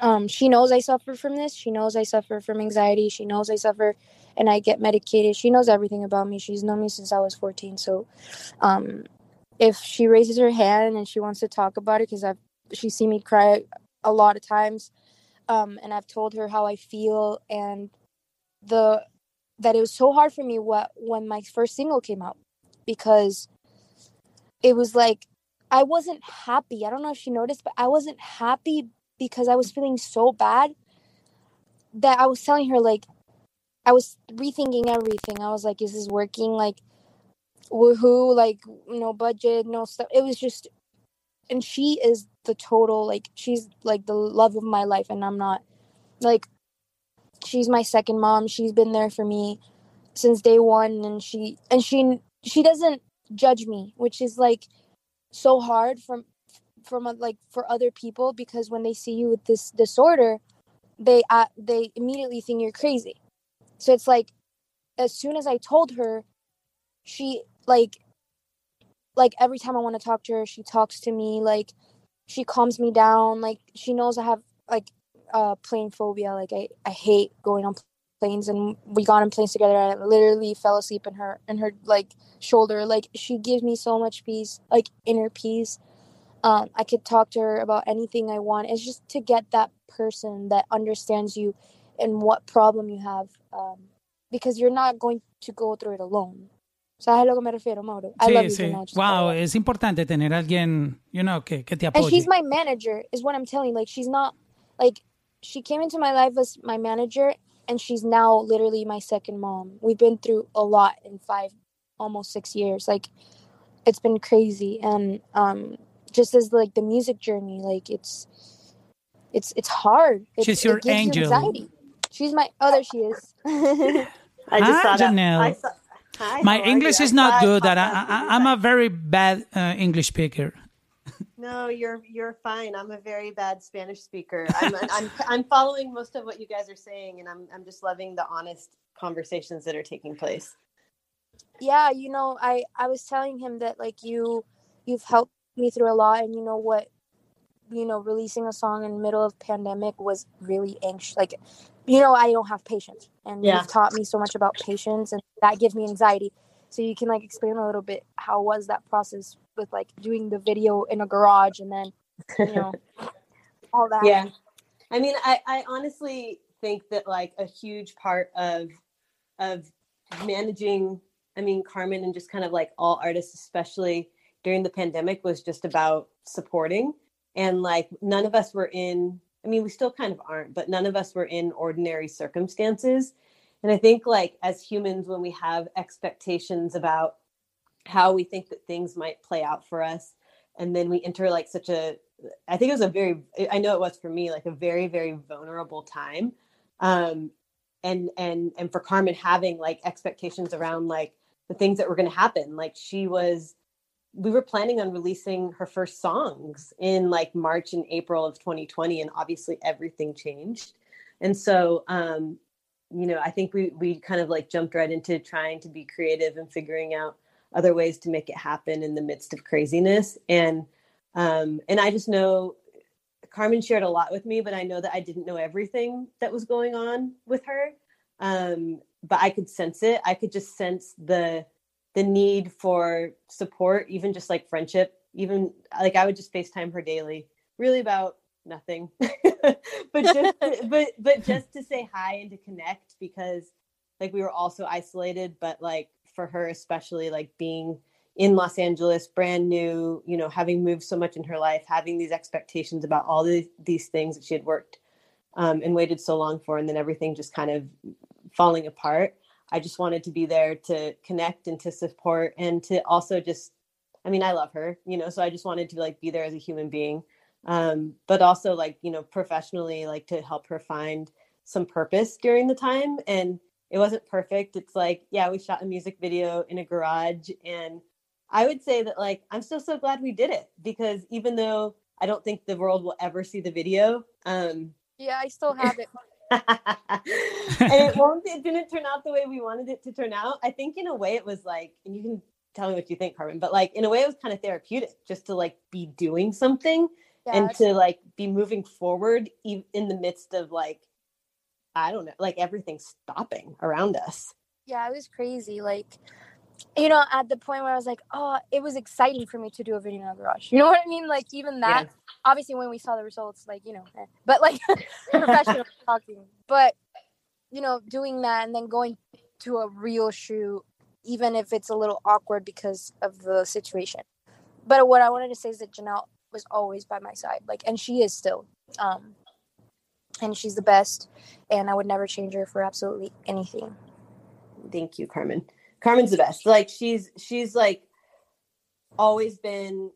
Um, she knows I suffer from this. She knows I suffer from anxiety. She knows I suffer and I get medicated. She knows everything about me. She's known me since I was 14. So, um, if she raises her hand and she wants to talk about it, because I've she's seen me cry a lot of times, um, and I've told her how I feel and the that it was so hard for me what when my first single came out because it was like I wasn't happy. I don't know if she noticed, but I wasn't happy because I was feeling so bad that I was telling her like I was rethinking everything. I was like, is this working? Like woohoo, like no budget, no stuff. It was just and she is the total like she's like the love of my life and I'm not like she's my second mom. She's been there for me since day 1 and she and she she doesn't judge me, which is like so hard from from like for other people because when they see you with this disorder, they uh, they immediately think you're crazy. So it's like as soon as I told her, she like like every time I want to talk to her, she talks to me like she calms me down. Like she knows I have like uh plane phobia. Like I I hate going on planes and we got on planes together I literally fell asleep in her in her like shoulder. Like she gives me so much peace, like inner peace. Um, I could talk to her about anything I want. It's just to get that person that understands you and what problem you have. Um, because you're not going to go through it alone. ¿Sabes a lo que me refiero, Mauro? I
sí,
love
sí.
you,
wow, es importante tener alguien, you know, que, que te apoye.
And she's my manager, is what I'm telling. Like, she's not, like, she came into my life as my manager, and she's now literally my second mom. We've been through a lot in five, almost six years. Like, it's been crazy, and um, just as like the music journey, like it's, it's it's hard. It,
she's your angel.
You anxiety. She's my. Oh, there she is. (laughs)
I just
Hi,
saw that.
Janelle.
I saw, hi,
My English is not
saw
good. That I, I, I'm a very bad uh, English speaker.
No, you're you're fine. I'm a very bad Spanish speaker. I'm, I'm I'm following most of what you guys are saying, and I'm I'm just loving the honest conversations that are taking place.
yeah you know i i was telling him that like you you've helped me through a lot and you know what you know releasing a song in the middle of pandemic was really anxious like you know i don't have patience and
Yeah.
you've taught me so much about patience and that gives me anxiety so you can like explain a little bit how was that process with like doing the video in a garage and then you know (laughs) all that
Yeah. I mean, I, I honestly think that like a huge part of of managing, I mean, Carmen and just kind of like all artists, especially during the pandemic, was just about supporting. And like none of us were in, I mean, we still kind of aren't, but none of us were in ordinary circumstances. And I think like as humans, when we have expectations about how we think that things might play out for us, and then we enter like such a I think it was a very I know it was for me like a very very vulnerable time. Um and and and for Carmen having like expectations around like the things that were going to happen. Like she was we were planning on releasing her first songs in like March and April of 2020 and obviously everything changed. And so um you know, I think we we kind of like jumped right into trying to be creative and figuring out other ways to make it happen in the midst of craziness and um, and I just know Carmen shared a lot with me, but I know that I didn't know everything that was going on with her. Um, but I could sense it. I could just sense the the need for support, even just like friendship. Even like I would just FaceTime her daily, really about nothing, (laughs) but just (laughs) but but just to say hi and to connect because like we were also isolated, but like for her especially, like being in Los Angeles, brand new, you know, having moved so much in her life, having these expectations about all the, these things that she had worked um, and waited so long for, and then everything just kind of falling apart. I just wanted to be there to connect and to support and to also just, I mean, I love her, you know, so I just wanted to like be there as a human being, um, but also like, you know, professionally, like to help her find some purpose during the time. And it wasn't perfect. It's like, yeah, we shot a music video in a garage and I would say that like I'm still so glad we did it because even though I don't think the world will ever see the video, um,
yeah i still have it
it won't. It didn't turn out the way we wanted it to turn out. I think in a way it was like, and you can tell me what you think, Carmen. But like in a way, it was kind of therapeutic just to like be doing something
Yeah,
and to like be moving forward in the midst of like I don't know, like everything stopping around us.
yeah, it was crazy. Like, you know, at the point where I was like, oh, it was exciting for me to do a video in a garage. You know what I mean? Like, even that.
Yeah.
Obviously, when we saw the results, like, you know, eh, but like (laughs) professional (laughs) talking. But you know, doing that and then going to a real shoot, even if it's a little awkward because of the situation. But what I wanted to say is that Janelle was always by my side, like, and she is still. Um, and she's the best, and I would never change her for absolutely anything.
Thank you, Carmen. Carmen's the best. Like she's she's like always been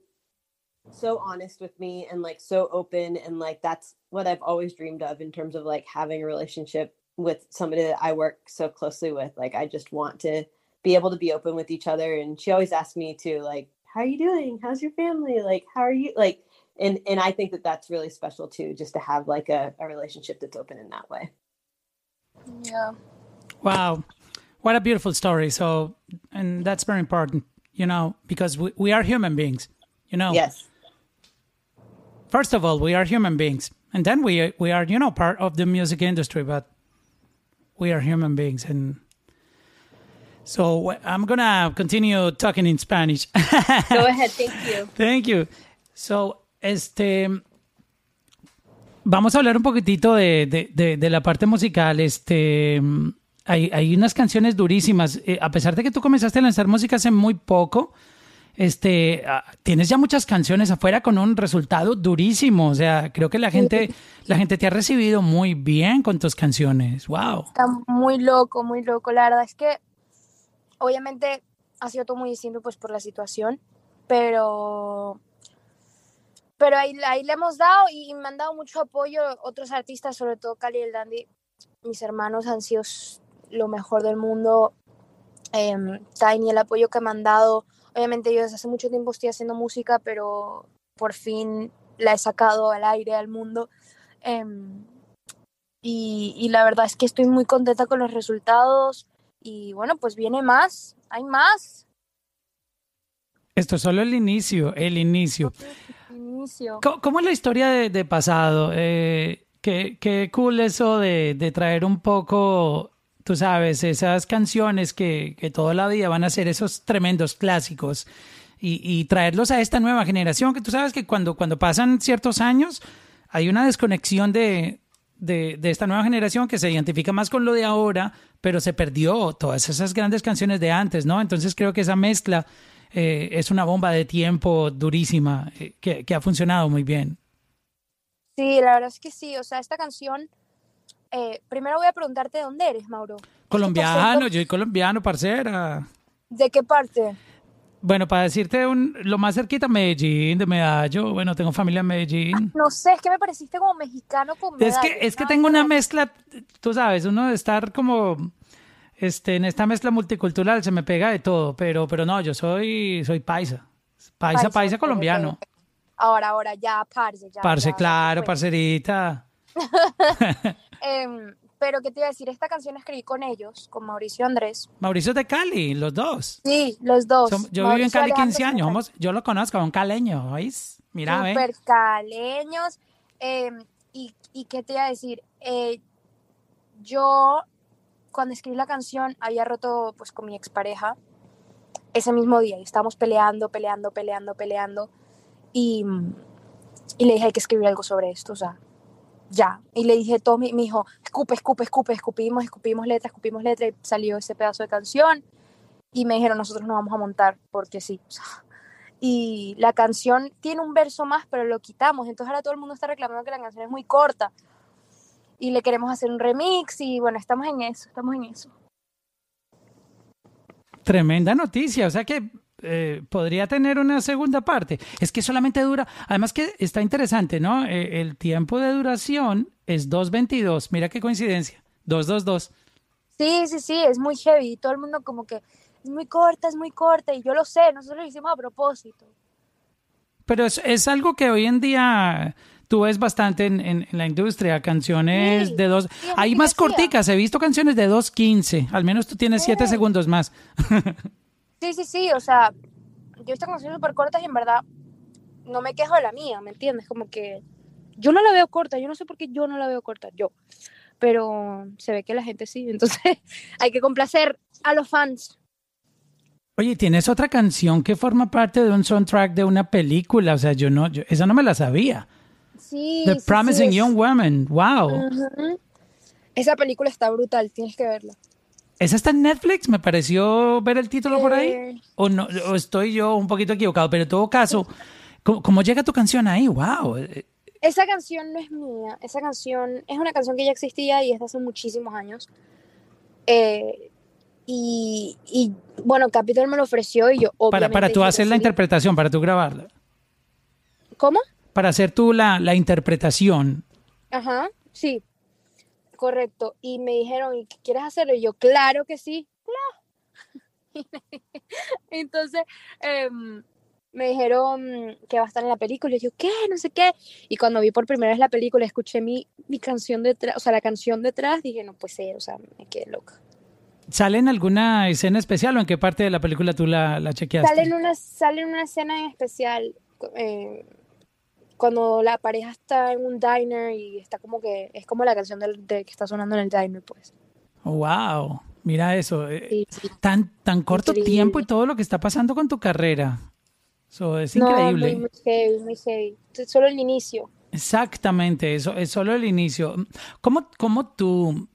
so honest with me and like so open and like that's what I've always dreamed of in terms of like having a relationship with somebody that I work so closely with. Like I just want to be able to be open with each other and she always asks me to like how are you doing? How's your family? Like how are you like and and I think that that's really special too just to have like a, a relationship that's open in that way.
Yeah.
Wow. What a beautiful story. So, and that's very important, you know, because we, we are human beings, you know.
Yes.
First of all, we are human beings. And then we we are, you know, part of the music industry, but we are human beings and so I'm going to continue talking in Spanish. (laughs)
Go ahead, thank you.
Thank you. So, este. Vamos a hablar un poquitito de, de, de, de la parte musical. Este. Hay, hay unas canciones durísimas. Eh, a pesar de que tú comenzaste a lanzar música hace muy poco, este, ah, tienes ya muchas canciones afuera con un resultado durísimo. O sea, creo que la gente, la gente te ha recibido muy bien con tus canciones. Wow.
Está muy loco, muy loco. La verdad es que obviamente ha sido todo muy distinto pues por la situación, pero pero ahí, ahí le hemos dado y me han dado mucho apoyo otros artistas, sobre todo Cali y el Dandy. Mis hermanos han sido lo mejor del mundo. Em, Tiny, el apoyo que me han dado. Obviamente yo desde hace mucho tiempo estoy haciendo música, pero por fin la he sacado al aire, al mundo. Em, y, y la verdad es que estoy muy contenta con los resultados. Y bueno, pues viene más, hay más.
Esto es solo el inicio, el inicio.
Inicio.
¿Cómo, cómo es la historia de, de pasado? Eh, qué, qué cool eso de, de traer un poco, tú sabes, esas canciones que, que toda la vida van a ser esos tremendos clásicos y, y traerlos a esta nueva generación, que tú sabes que cuando, cuando pasan ciertos años hay una desconexión de, de, de esta nueva generación que se identifica más con lo de ahora, pero se perdió todas esas grandes canciones de antes, ¿no? Entonces creo que esa mezcla eh, es una bomba de tiempo durísima eh, que, que ha funcionado muy bien.
Sí, la verdad es que sí. O sea, esta canción. Eh, primero voy a preguntarte de dónde eres, Mauro.
Colombiano, yo soy colombiano, parcera.
¿De qué parte?
Bueno, para decirte un, lo más cerquita, Medellín, de Medallo. Bueno, tengo familia en Medellín.
No sé, es que me pareciste como mexicano con
Es que, es que tengo una mezcla, tú sabes, uno de estar como este, en esta mezcla multicultural se me pega de todo, pero, pero no, yo soy, soy paisa. Paisa, paisa, colombiano.
Ahora, ahora, ya, parce, ya.
Parce,
ya,
claro, parcerita. (laughs)
Em, pero, ¿qué te iba a decir? Esta canción la escribí con ellos, con Mauricio Andrés.
Mauricio es de Cali, los dos.
Sí, los dos.
Som- yo viví en Cali
Alejandro
15 años, somos- yo lo conozco, un caleño, ¿oís? Mira, ve.
Súper caleños. em, y, ¿Y qué te iba a decir? Eh, yo, cuando escribí la canción, había roto pues con mi expareja ese mismo día. Y estábamos peleando, peleando, peleando, peleando. Y, y le dije, hay que escribir algo sobre esto, o sea, ya. Y le dije, todo mi, mi hijo, escupe, escupe, escupe, escupimos, escupimos letra, escupimos letra. Y salió ese pedazo de canción. Y me dijeron, nosotros no vamos a montar porque sí. y la canción tiene un verso más, pero lo quitamos. Entonces ahora todo el mundo está reclamando que la canción es muy corta. Y le queremos hacer un remix y bueno, estamos en eso, estamos en eso.
Tremenda noticia, o sea que eh, podría tener una segunda parte. Es que solamente dura, además que está interesante, ¿no? Eh, el tiempo de duración es 2.22, mira qué coincidencia, 2.22.
Sí, sí, sí, es muy heavy. Y todo el mundo como que es muy corta, es muy corta. Y yo lo sé, nosotros lo hicimos a propósito.
Pero es, es algo que hoy en día tú ves bastante en, en- en la industria, canciones
Sí,
de dos...
sí,
Hay más corticas, he visto canciones de 2.15, al menos tú tienes 7
Sí.
segundos más. (laughs)
Sí, Sí, sí, o sea, yo he visto canciones súper cortas y en verdad no me quejo de la mía, ¿me entiendes? Como que yo no la veo corta, yo no sé por qué yo no la veo corta, yo. Pero se ve que la gente sí, (laughs) entonces hay que complacer a los fans.
Oye, tienes otra canción que forma parte de un soundtrack de una película, o sea, yo no, yo, esa no me la sabía.
Sí.
The
sí,
Promising
sí,
Young Woman, wow.
Esa película está brutal, tienes que verla.
¿Esa está en Netflix? Me pareció ver el título por ahí. O no, o estoy yo un poquito equivocado, pero en todo caso, ¿cómo, cómo llega tu canción ahí? Wow.
Esa canción no es mía, esa canción es una canción que ya existía y es de hace muchísimos años. Eh, y, y, bueno, Capitol me lo ofreció y yo
Para,
obviamente
para tú hacer la interpretación, para tú grabarla.
¿Cómo?
Para hacer tú la, la interpretación.
Ajá, sí, correcto. Y me dijeron, ¿y quieres hacerlo? Y yo, claro que sí, claro. (laughs) Entonces, em, me dijeron que va a estar en la película. Y yo, ¿qué? No sé qué. Y cuando vi por primera vez la película, escuché mi, mi canción detrás, o sea, la canción detrás, dije, no puede ser, o sea, me quedé loca.
¿Sale en alguna escena especial o en qué parte de la película tú la, la chequeaste?
Sale en una, sale en una escena en especial eh, cuando la pareja está en un diner y está como que, es como la canción del, de que está sonando en el diner, pues.
Wow. Mira eso. eh,
Sí, sí.
Tan, tan corto
Increíble.
tiempo y todo lo que está pasando con tu carrera. Eso es
No,
increíble.
muy, muy heavy, muy heavy. Es Solo el inicio.
Exactamente, eso es solo el inicio. ¿Cómo, cómo tú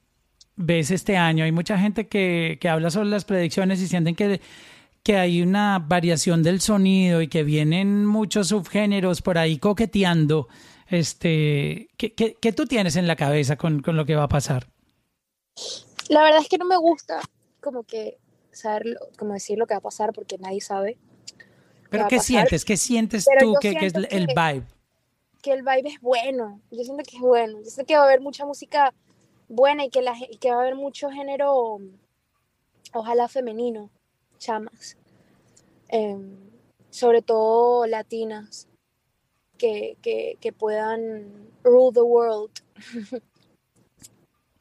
ves este año? Hay mucha gente que, que habla sobre las predicciones y sienten que, que hay una variación del sonido y que vienen muchos subgéneros por ahí coqueteando. Este, ¿qué, qué, qué tú tienes en la cabeza con, con lo que va a pasar?
La verdad es que no me gusta como que saber, como decir lo que va a pasar porque nadie sabe
¿Pero qué sientes? ¿Qué sientes
Pero
tú que, que es el
que-
vibe?
que el vibe es bueno. Yo siento que es bueno. Yo siento que va a haber mucha música buena y que, la, y que va a haber mucho género, ojalá femenino, chamas. Em, sobre todo latinas, que, que, que puedan rule the world. (laughs)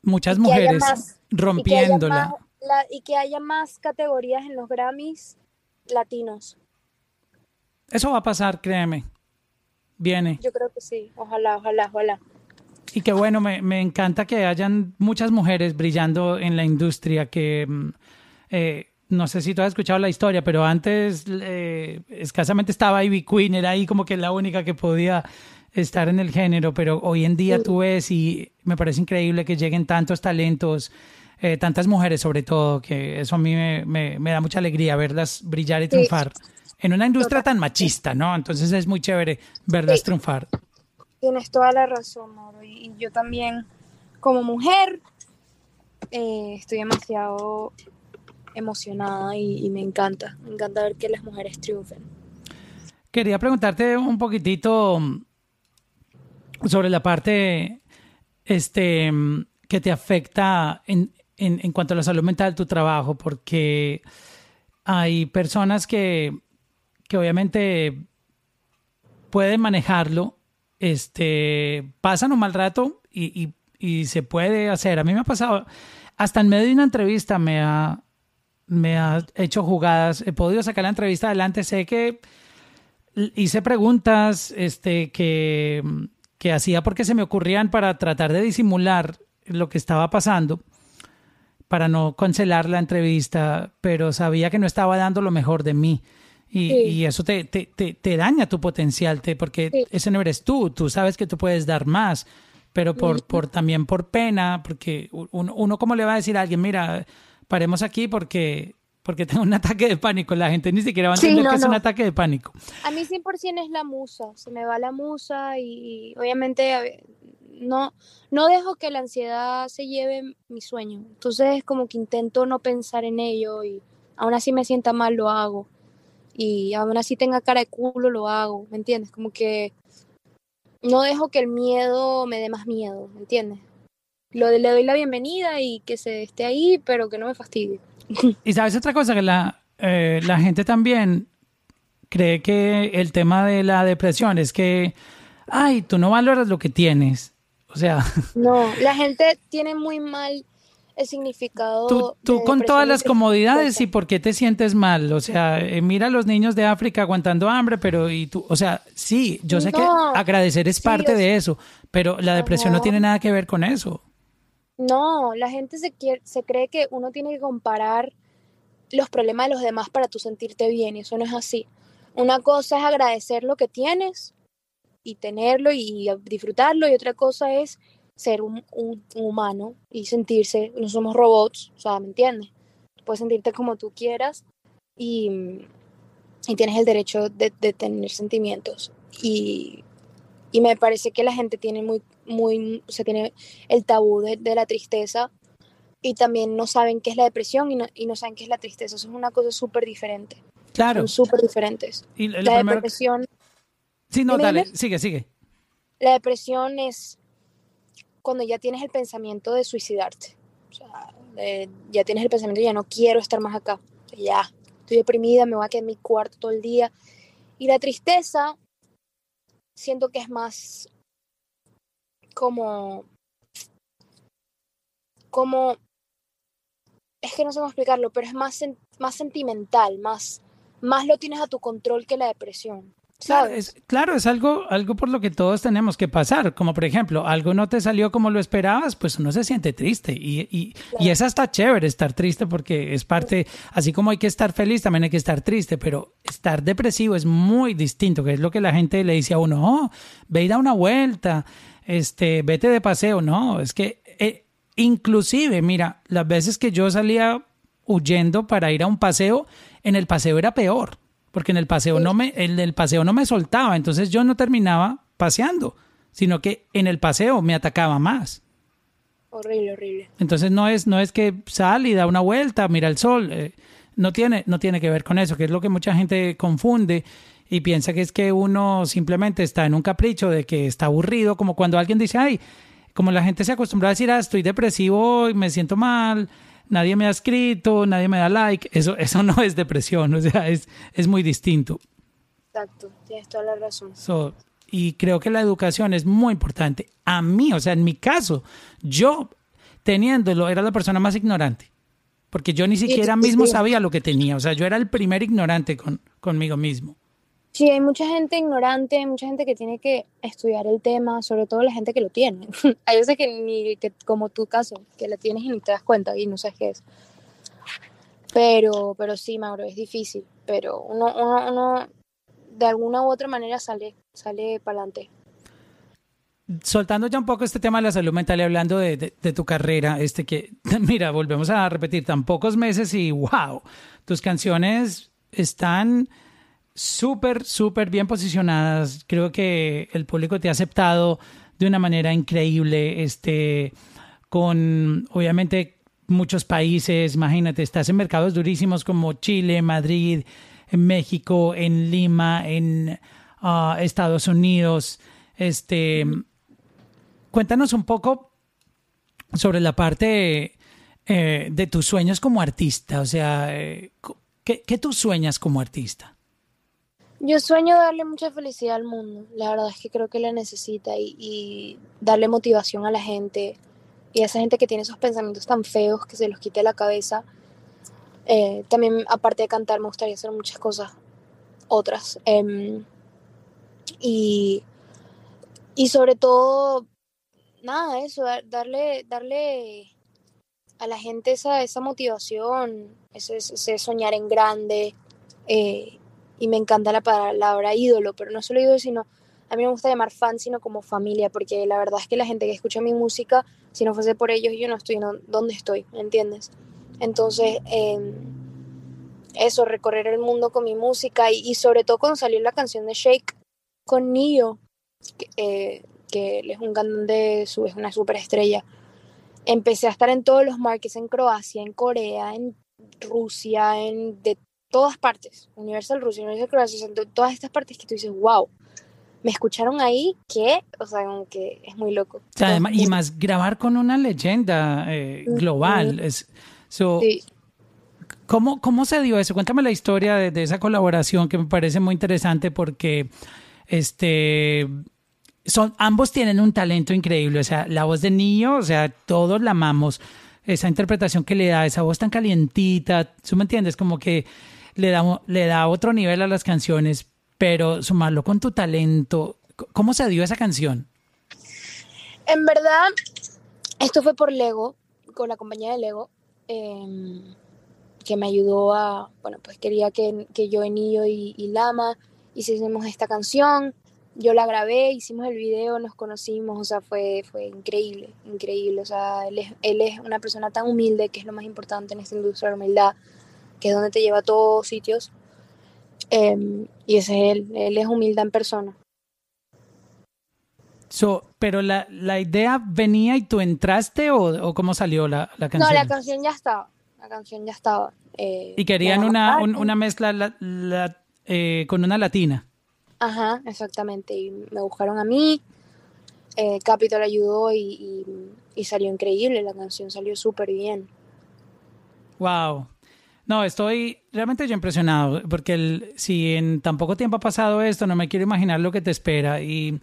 Muchas mujeres
más- Y que, haya
rompiéndola.
más, la- y que haya más categorías en los Grammys latinos.
Eso va a pasar, créeme. Viene.
Yo creo que sí. Ojalá, ojalá, ojalá.
Y que bueno, me, me encanta que hayan muchas mujeres brillando en la industria que mm, eh, no sé si tú has escuchado la historia, pero antes eh, escasamente estaba Ivy Queen, era ahí como que la única que podía estar en el género, pero hoy en día
Sí.
tú ves y me parece increíble que lleguen tantos talentos, eh, tantas mujeres sobre todo, que eso a mí me, me- me da mucha alegría verlas brillar y
Sí.
triunfar en una industria tan machista, ¿no? Entonces es muy chévere verlas
Sí.
triunfar.
Tienes toda la razón, Mauro. Y y yo también, como mujer, eh, estoy demasiado emocionada y, me encanta. Me encanta ver que las mujeres triunfen.
Quería preguntarte un poquitito mm, sobre la parte este, mm, que te afecta en, en, en cuanto a la salud mental de tu trabajo, porque hay personas que, que obviamente pueden manejarlo, este, pasan un mal rato y, y- y se puede hacer. A mí me ha pasado, hasta en medio de una entrevista me ha, me ha hecho jugadas, he podido sacar la entrevista adelante, sé que hice preguntas este, que, que hacía porque se me ocurrían para tratar de disimular lo que estaba pasando, para no cancelar la entrevista, pero sabía que no estaba dando lo mejor de mí. Y,
Sí.
y eso te, te, te, te daña tu potencial, te, porque
Sí.
ese no eres tú, tú sabes que tú puedes dar más, pero por, por también por pena, porque uno, uno como le va a decir a alguien, mira, paremos aquí porque, porque tengo un ataque de pánico, la gente ni siquiera va a
Sí,
entender
no,
que es un ataque de pánico.
A mí 100% es la musa. Se me va la musa y, obviamente no, no dejo que la ansiedad se lleve mi sueño. Entonces como que intento no pensar en ello y aún así me sienta mal, lo hago. Y aún así tenga cara de culo, lo hago. ¿Me entiendes? Como que no dejo que el miedo me dé más miedo. ¿Me entiendes? Lo de, le doy la bienvenida y que se esté ahí, pero que no me fastidie. (laughs)
Y sabes otra cosa, que la, eh, la gente también cree que el tema de la depresión es que, ay, tú no valoras lo que tienes. O sea, (laughs)
No, la gente tiene muy mal el significado.
Tú, tú
de
con todas las comodidades y por qué te sientes mal. O sea, eh, mira a los niños de África aguantando hambre, pero y tú, o sea, sí, yo sé que agradecer es parte de eso, pero la depresión no tiene nada que ver con eso.
No, la gente se quiere, se cree que uno tiene que comparar los problemas de los demás para tú sentirte bien, y eso no es así. Una cosa es agradecer lo que tienes y tenerlo y disfrutarlo, y otra cosa es ser un, humano y sentirse, no somos robots, o sea, ¿me entiendes? Puedes sentirte como tú quieras y, y tienes el derecho de, de tener sentimientos. Y, y me parece que la gente tiene muy, muy, o sea, tiene el tabú de, de la tristeza y también no saben qué es la depresión y no, y no saben qué es la tristeza. Eso es una cosa súper diferente.
Claro.
Son súper diferentes.
Y
La
primero-
depresión,
Sí, no, dale,
dime.
sigue, sigue.
la depresión es cuando ya tienes el pensamiento de suicidarte. O sea, ya tienes el pensamiento, ya no quiero estar más acá. Ya, estoy deprimida, me voy a quedar en mi cuarto todo el día. Y la tristeza, siento que es más como, como, es que no sé cómo explicarlo, pero es más, más sentimental, más, más lo tienes a tu control que la depresión.
Claro, es, claro, es algo, algo por lo que todos tenemos que pasar. Como por ejemplo, algo no te salió como lo esperabas, pues uno se siente triste. Y, y, y es hasta chévere estar triste porque es parte, así como hay que estar feliz, también hay que estar triste. Pero estar depresivo es muy distinto, que es lo que la gente le dice a uno, oh, ve y da una vuelta, este, vete de paseo. No, es que eh, inclusive, mira, las veces que yo salía huyendo para ir a un paseo, en el paseo era peor porque en el paseo no me el del paseo no me soltaba, entonces yo no terminaba paseando, sino que en el paseo me atacaba más.
Horrible, horrible.
Entonces no es no es que sal y da una vuelta, mira el sol, eh, no tiene no tiene que ver con eso, que es lo que mucha gente confunde y piensa que es que uno simplemente está en un capricho de que está aburrido, como cuando alguien dice, "Ay, como la gente se acostumbra a decir, ah, estoy depresivo y me siento mal, nadie me ha escrito, nadie me da like, eso, (laughs) eso no es depresión, o sea, es, es muy distinto.
Exacto, tienes toda la razón.
So, y creo que la educación es muy importante. A mí, o sea, en mi caso, yo teniéndolo era la persona más ignorante, porque yo ni siquiera mismo sabía lo que tenía, o sea, yo era el primer ignorante con, conmigo mismo.
Sí, hay mucha gente ignorante, hay mucha gente que tiene que estudiar el tema, sobre todo la gente que lo tiene. (laughs) hay veces que ni, que, como tu caso, que la tienes y ni te das cuenta y no sabes qué es. Pero, pero sí, Mauro, es difícil, pero uno, uno, uno de alguna u otra manera sale, sale para adelante.
soltando ya un poco este tema de la salud mental y hablando de, de, de, tu carrera, este que, (laughs) mira, volvemos a repetir, tan pocos meses y wow, tus canciones están súper, súper bien posicionadas. Creo que el público te ha aceptado de una manera increíble, este, con obviamente muchos países, imagínate, estás en mercados durísimos como Chile, Madrid, México, en Lima, en uh, Estados Unidos, este, cuéntanos un poco sobre la parte eh, de tus sueños como artista, o sea, eh, ¿qué, ¿qué, tú sueñas como artista?
Yo sueño darle mucha felicidad al mundo, la verdad es que creo que la necesita y, y darle motivación a la gente y a esa gente que tiene esos pensamientos tan feos que se los quite la cabeza. Eh, también, aparte de cantar, me gustaría hacer muchas cosas otras. Eh, y, y sobre todo, nada, eso, darle, darle a la gente esa, esa motivación, ese, ese soñar en grande. Eh, y me encanta la palabra ídolo, pero no solo ídolo, sino a mí me gusta llamar fan, sino como familia, porque la verdad es que la gente que escucha mi música, si no fuese por ellos, yo no estoy no, donde estoy, ¿me entiendes? Entonces, eh, eso, recorrer el mundo con mi música y, y, sobre todo cuando salió la canción de Shake con Nio, que, eh, que él es un cantante, es una superestrella, empecé a estar en todos los markets, en Croacia, en Corea, en Rusia, en de todas partes, Universal Rusia, Universal Croacia, todas estas partes que tú dices, wow, me escucharon ahí, que, o sea, que es muy loco.
O sea, además, y más grabar con una leyenda eh, global. Es, so, sí. ¿cómo, ¿Cómo se dio eso? Cuéntame la historia de, de, esa colaboración que me parece muy interesante porque este son ambos tienen un talento increíble. O sea, la voz de niño, o sea, todos la amamos. esa interpretación que le da, esa voz tan calientita, ¿tú me entiendes? Como que le da, le da otro nivel a las canciones, pero sumarlo con tu talento. ¿Cómo se dio esa canción?
En verdad, esto fue por Lego, con la compañía de Lego, eh, que me ayudó a, bueno, pues quería que, que yo, Enillo y, y Lama hiciésemos esta canción. Yo la grabé, hicimos el video, nos conocimos, o sea, fue, fue increíble, increíble. O sea, él es, él es una persona tan humilde, que es lo más importante en esta industria, la humildad, que es donde te lleva a todos sitios. Eh, y ese es él, él es humildad en persona.
So, pero la, la idea venía y tú entraste o, o cómo salió la, la, canción?
No, la canción ya estaba. La canción ya estaba. Eh,
y querían una, un, una mezcla la, la, eh, con una latina.
Ajá, exactamente. Y me buscaron a mí. Eh, Capitol ayudó y, y, y, salió increíble. La canción salió súper bien.
Wow. No, estoy realmente yo impresionado porque el, si en tan poco tiempo ha pasado esto, no me quiero imaginar lo que te espera. Y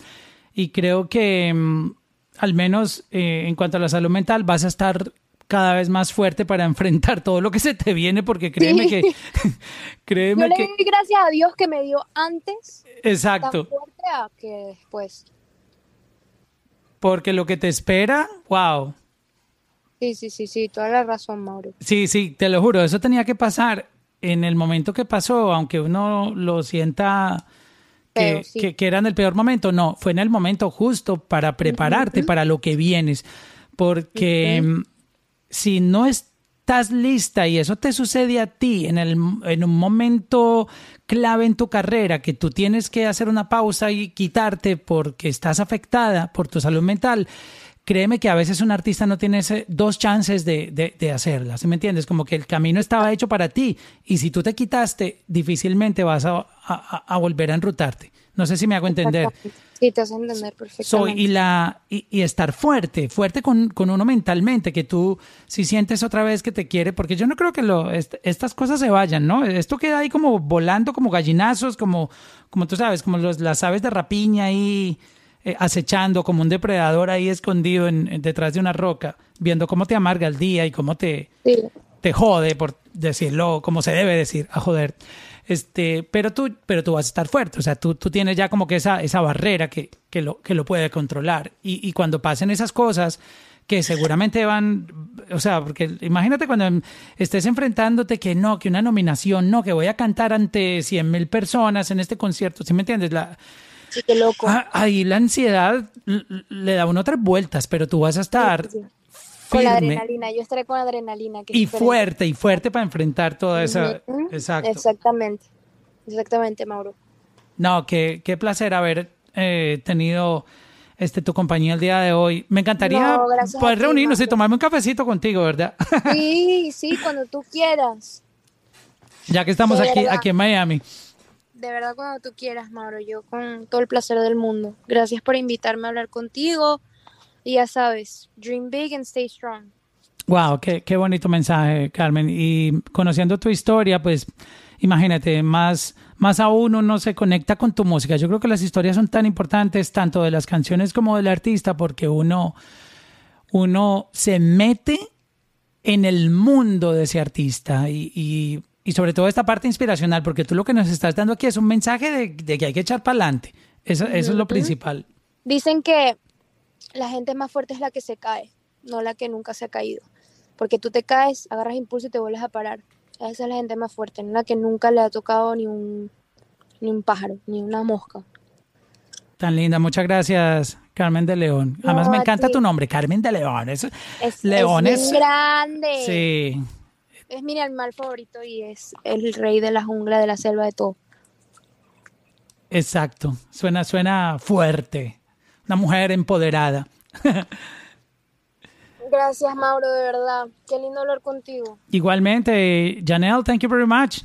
y creo que mm, al menos eh, en cuanto a la salud mental vas a estar cada vez más fuerte para (laughs) enfrentar todo lo que se te viene porque créeme sí. que (laughs) créeme
Yo le
que
doy gracias a Dios que me dio antes
exacto
tan fuerte a que después
porque lo que te espera wow
sí sí sí sí toda la razón Mauro
sí sí te lo juro eso tenía que pasar en el momento que pasó aunque uno lo sienta que, sí. que, que, era en el peor momento. No, fue en el momento justo para prepararte uh -huh. para lo que vienes. Porque uh -huh. si no estás lista y eso te sucede a ti en, el, en un momento clave en tu carrera, que tú tienes que hacer una pausa y quitarte porque estás afectada por tu salud mental, créeme que a veces un artista no tiene ese, dos chances de, de, de hacerla, ¿sí me entiendes? Como que el camino estaba hecho para ti y si tú te quitaste, difícilmente vas a, a, a volver a enrutarte. No sé si me hago entender.
Sí, te hace entender perfectamente.
So, y, la, y, y, estar fuerte, fuerte con, con, uno mentalmente, que tú si sientes otra vez que te quiere, porque yo no creo que lo, est estas cosas se vayan, ¿no? Esto queda ahí como volando como gallinazos, como, como tú sabes, como los, las aves de rapiña ahí eh, acechando como un depredador ahí escondido en, en, detrás de una roca, viendo cómo te amarga el día y cómo te,
sí.
te jode, por decirlo como se debe decir, a joder. Este, pero tú, pero tú vas a estar fuerte, o sea, tú, tú tienes ya como que esa, esa barrera que, que, lo, que lo puede controlar. Y, y cuando pasen esas cosas, que seguramente van, o sea, porque imagínate cuando estés enfrentándote que no, que una nominación, no, que voy a cantar ante 100 mil personas en este concierto, ¿sí me entiendes? La,
Sí, qué loco.
Ah, ahí la ansiedad le da uno otras vueltas, pero tú vas a estar
sí, sí. Con la adrenalina, yo estaré con adrenalina. Que
y fuerte, y fuerte para enfrentar toda esa...
Uh -huh.
Exacto.
Exactamente, exactamente, Mauro.
No, qué, qué placer haber eh, tenido este, tu compañía el día de hoy. Me encantaría
no,
poder reunirnos y tomarme un cafecito contigo, ¿verdad?
Sí, sí, cuando tú quieras. (laughs)
Ya que estamos aquí, aquí en Miami
de verdad cuando tú quieras, Mauro. Yo con todo el placer del mundo. Gracias por invitarme a hablar contigo. Y ya sabes, dream big and stay strong.
Wow, qué, qué bonito mensaje, Carmen. Y conociendo tu historia, pues imagínate, más, más aún uno se conecta con tu música. Yo creo que las historias son tan importantes, tanto de las canciones como del artista, porque uno, uno se mete en el mundo de ese artista y, y y sobre todo esta parte inspiracional, porque tú lo que nos estás dando aquí es un mensaje de, de que hay que echar para adelante. Eso, eso, es lo principal.
Dicen que la gente más fuerte es la que se cae, no la que nunca se ha caído. Porque tú te caes, agarras impulso y te vuelves a parar. Esa es la gente más fuerte, no la que nunca le ha tocado ni un, ni un pájaro, ni una mosca.
Tan linda, muchas gracias, Carmen de León. Además, no, me encanta tu nombre, Carmen de León. Es,
es
León
es, es grande.
Sí
es mi animal favorito y es el rey de la jungla, de la selva, de todo.
Exacto, suena, suena fuerte. Una mujer empoderada. (laughs)
Gracias, Mauro, de verdad. Qué lindo hablar contigo.
Igualmente, Janelle, thank you very much.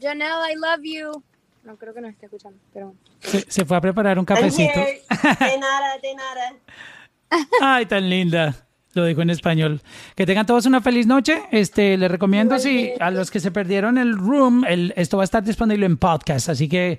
Janelle, I love you. No creo que nos esté escuchando, pero.
Se, se fue a preparar un cafecito. (laughs)
De nada, de nada.
Ay, tan linda. Lo dijo en español. Que tengan todos una feliz noche. Este, les recomiendo si a los que se perdieron el room, el, esto va a estar disponible en podcast, así que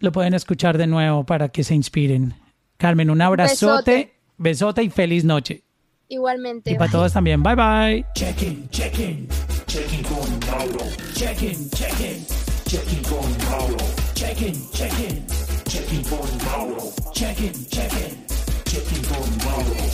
lo pueden escuchar de nuevo para que se inspiren. Carmen, un abrazote, besote, besote y feliz noche.
Igualmente.
Y para todos también. Bye bye.
Check-in, check-in, check-in con Mauro. Check-in, check-in, check-in con Mauro. Check-in, check-in, check-in con Mauro. Check-in, check-in, check-in con Mauro.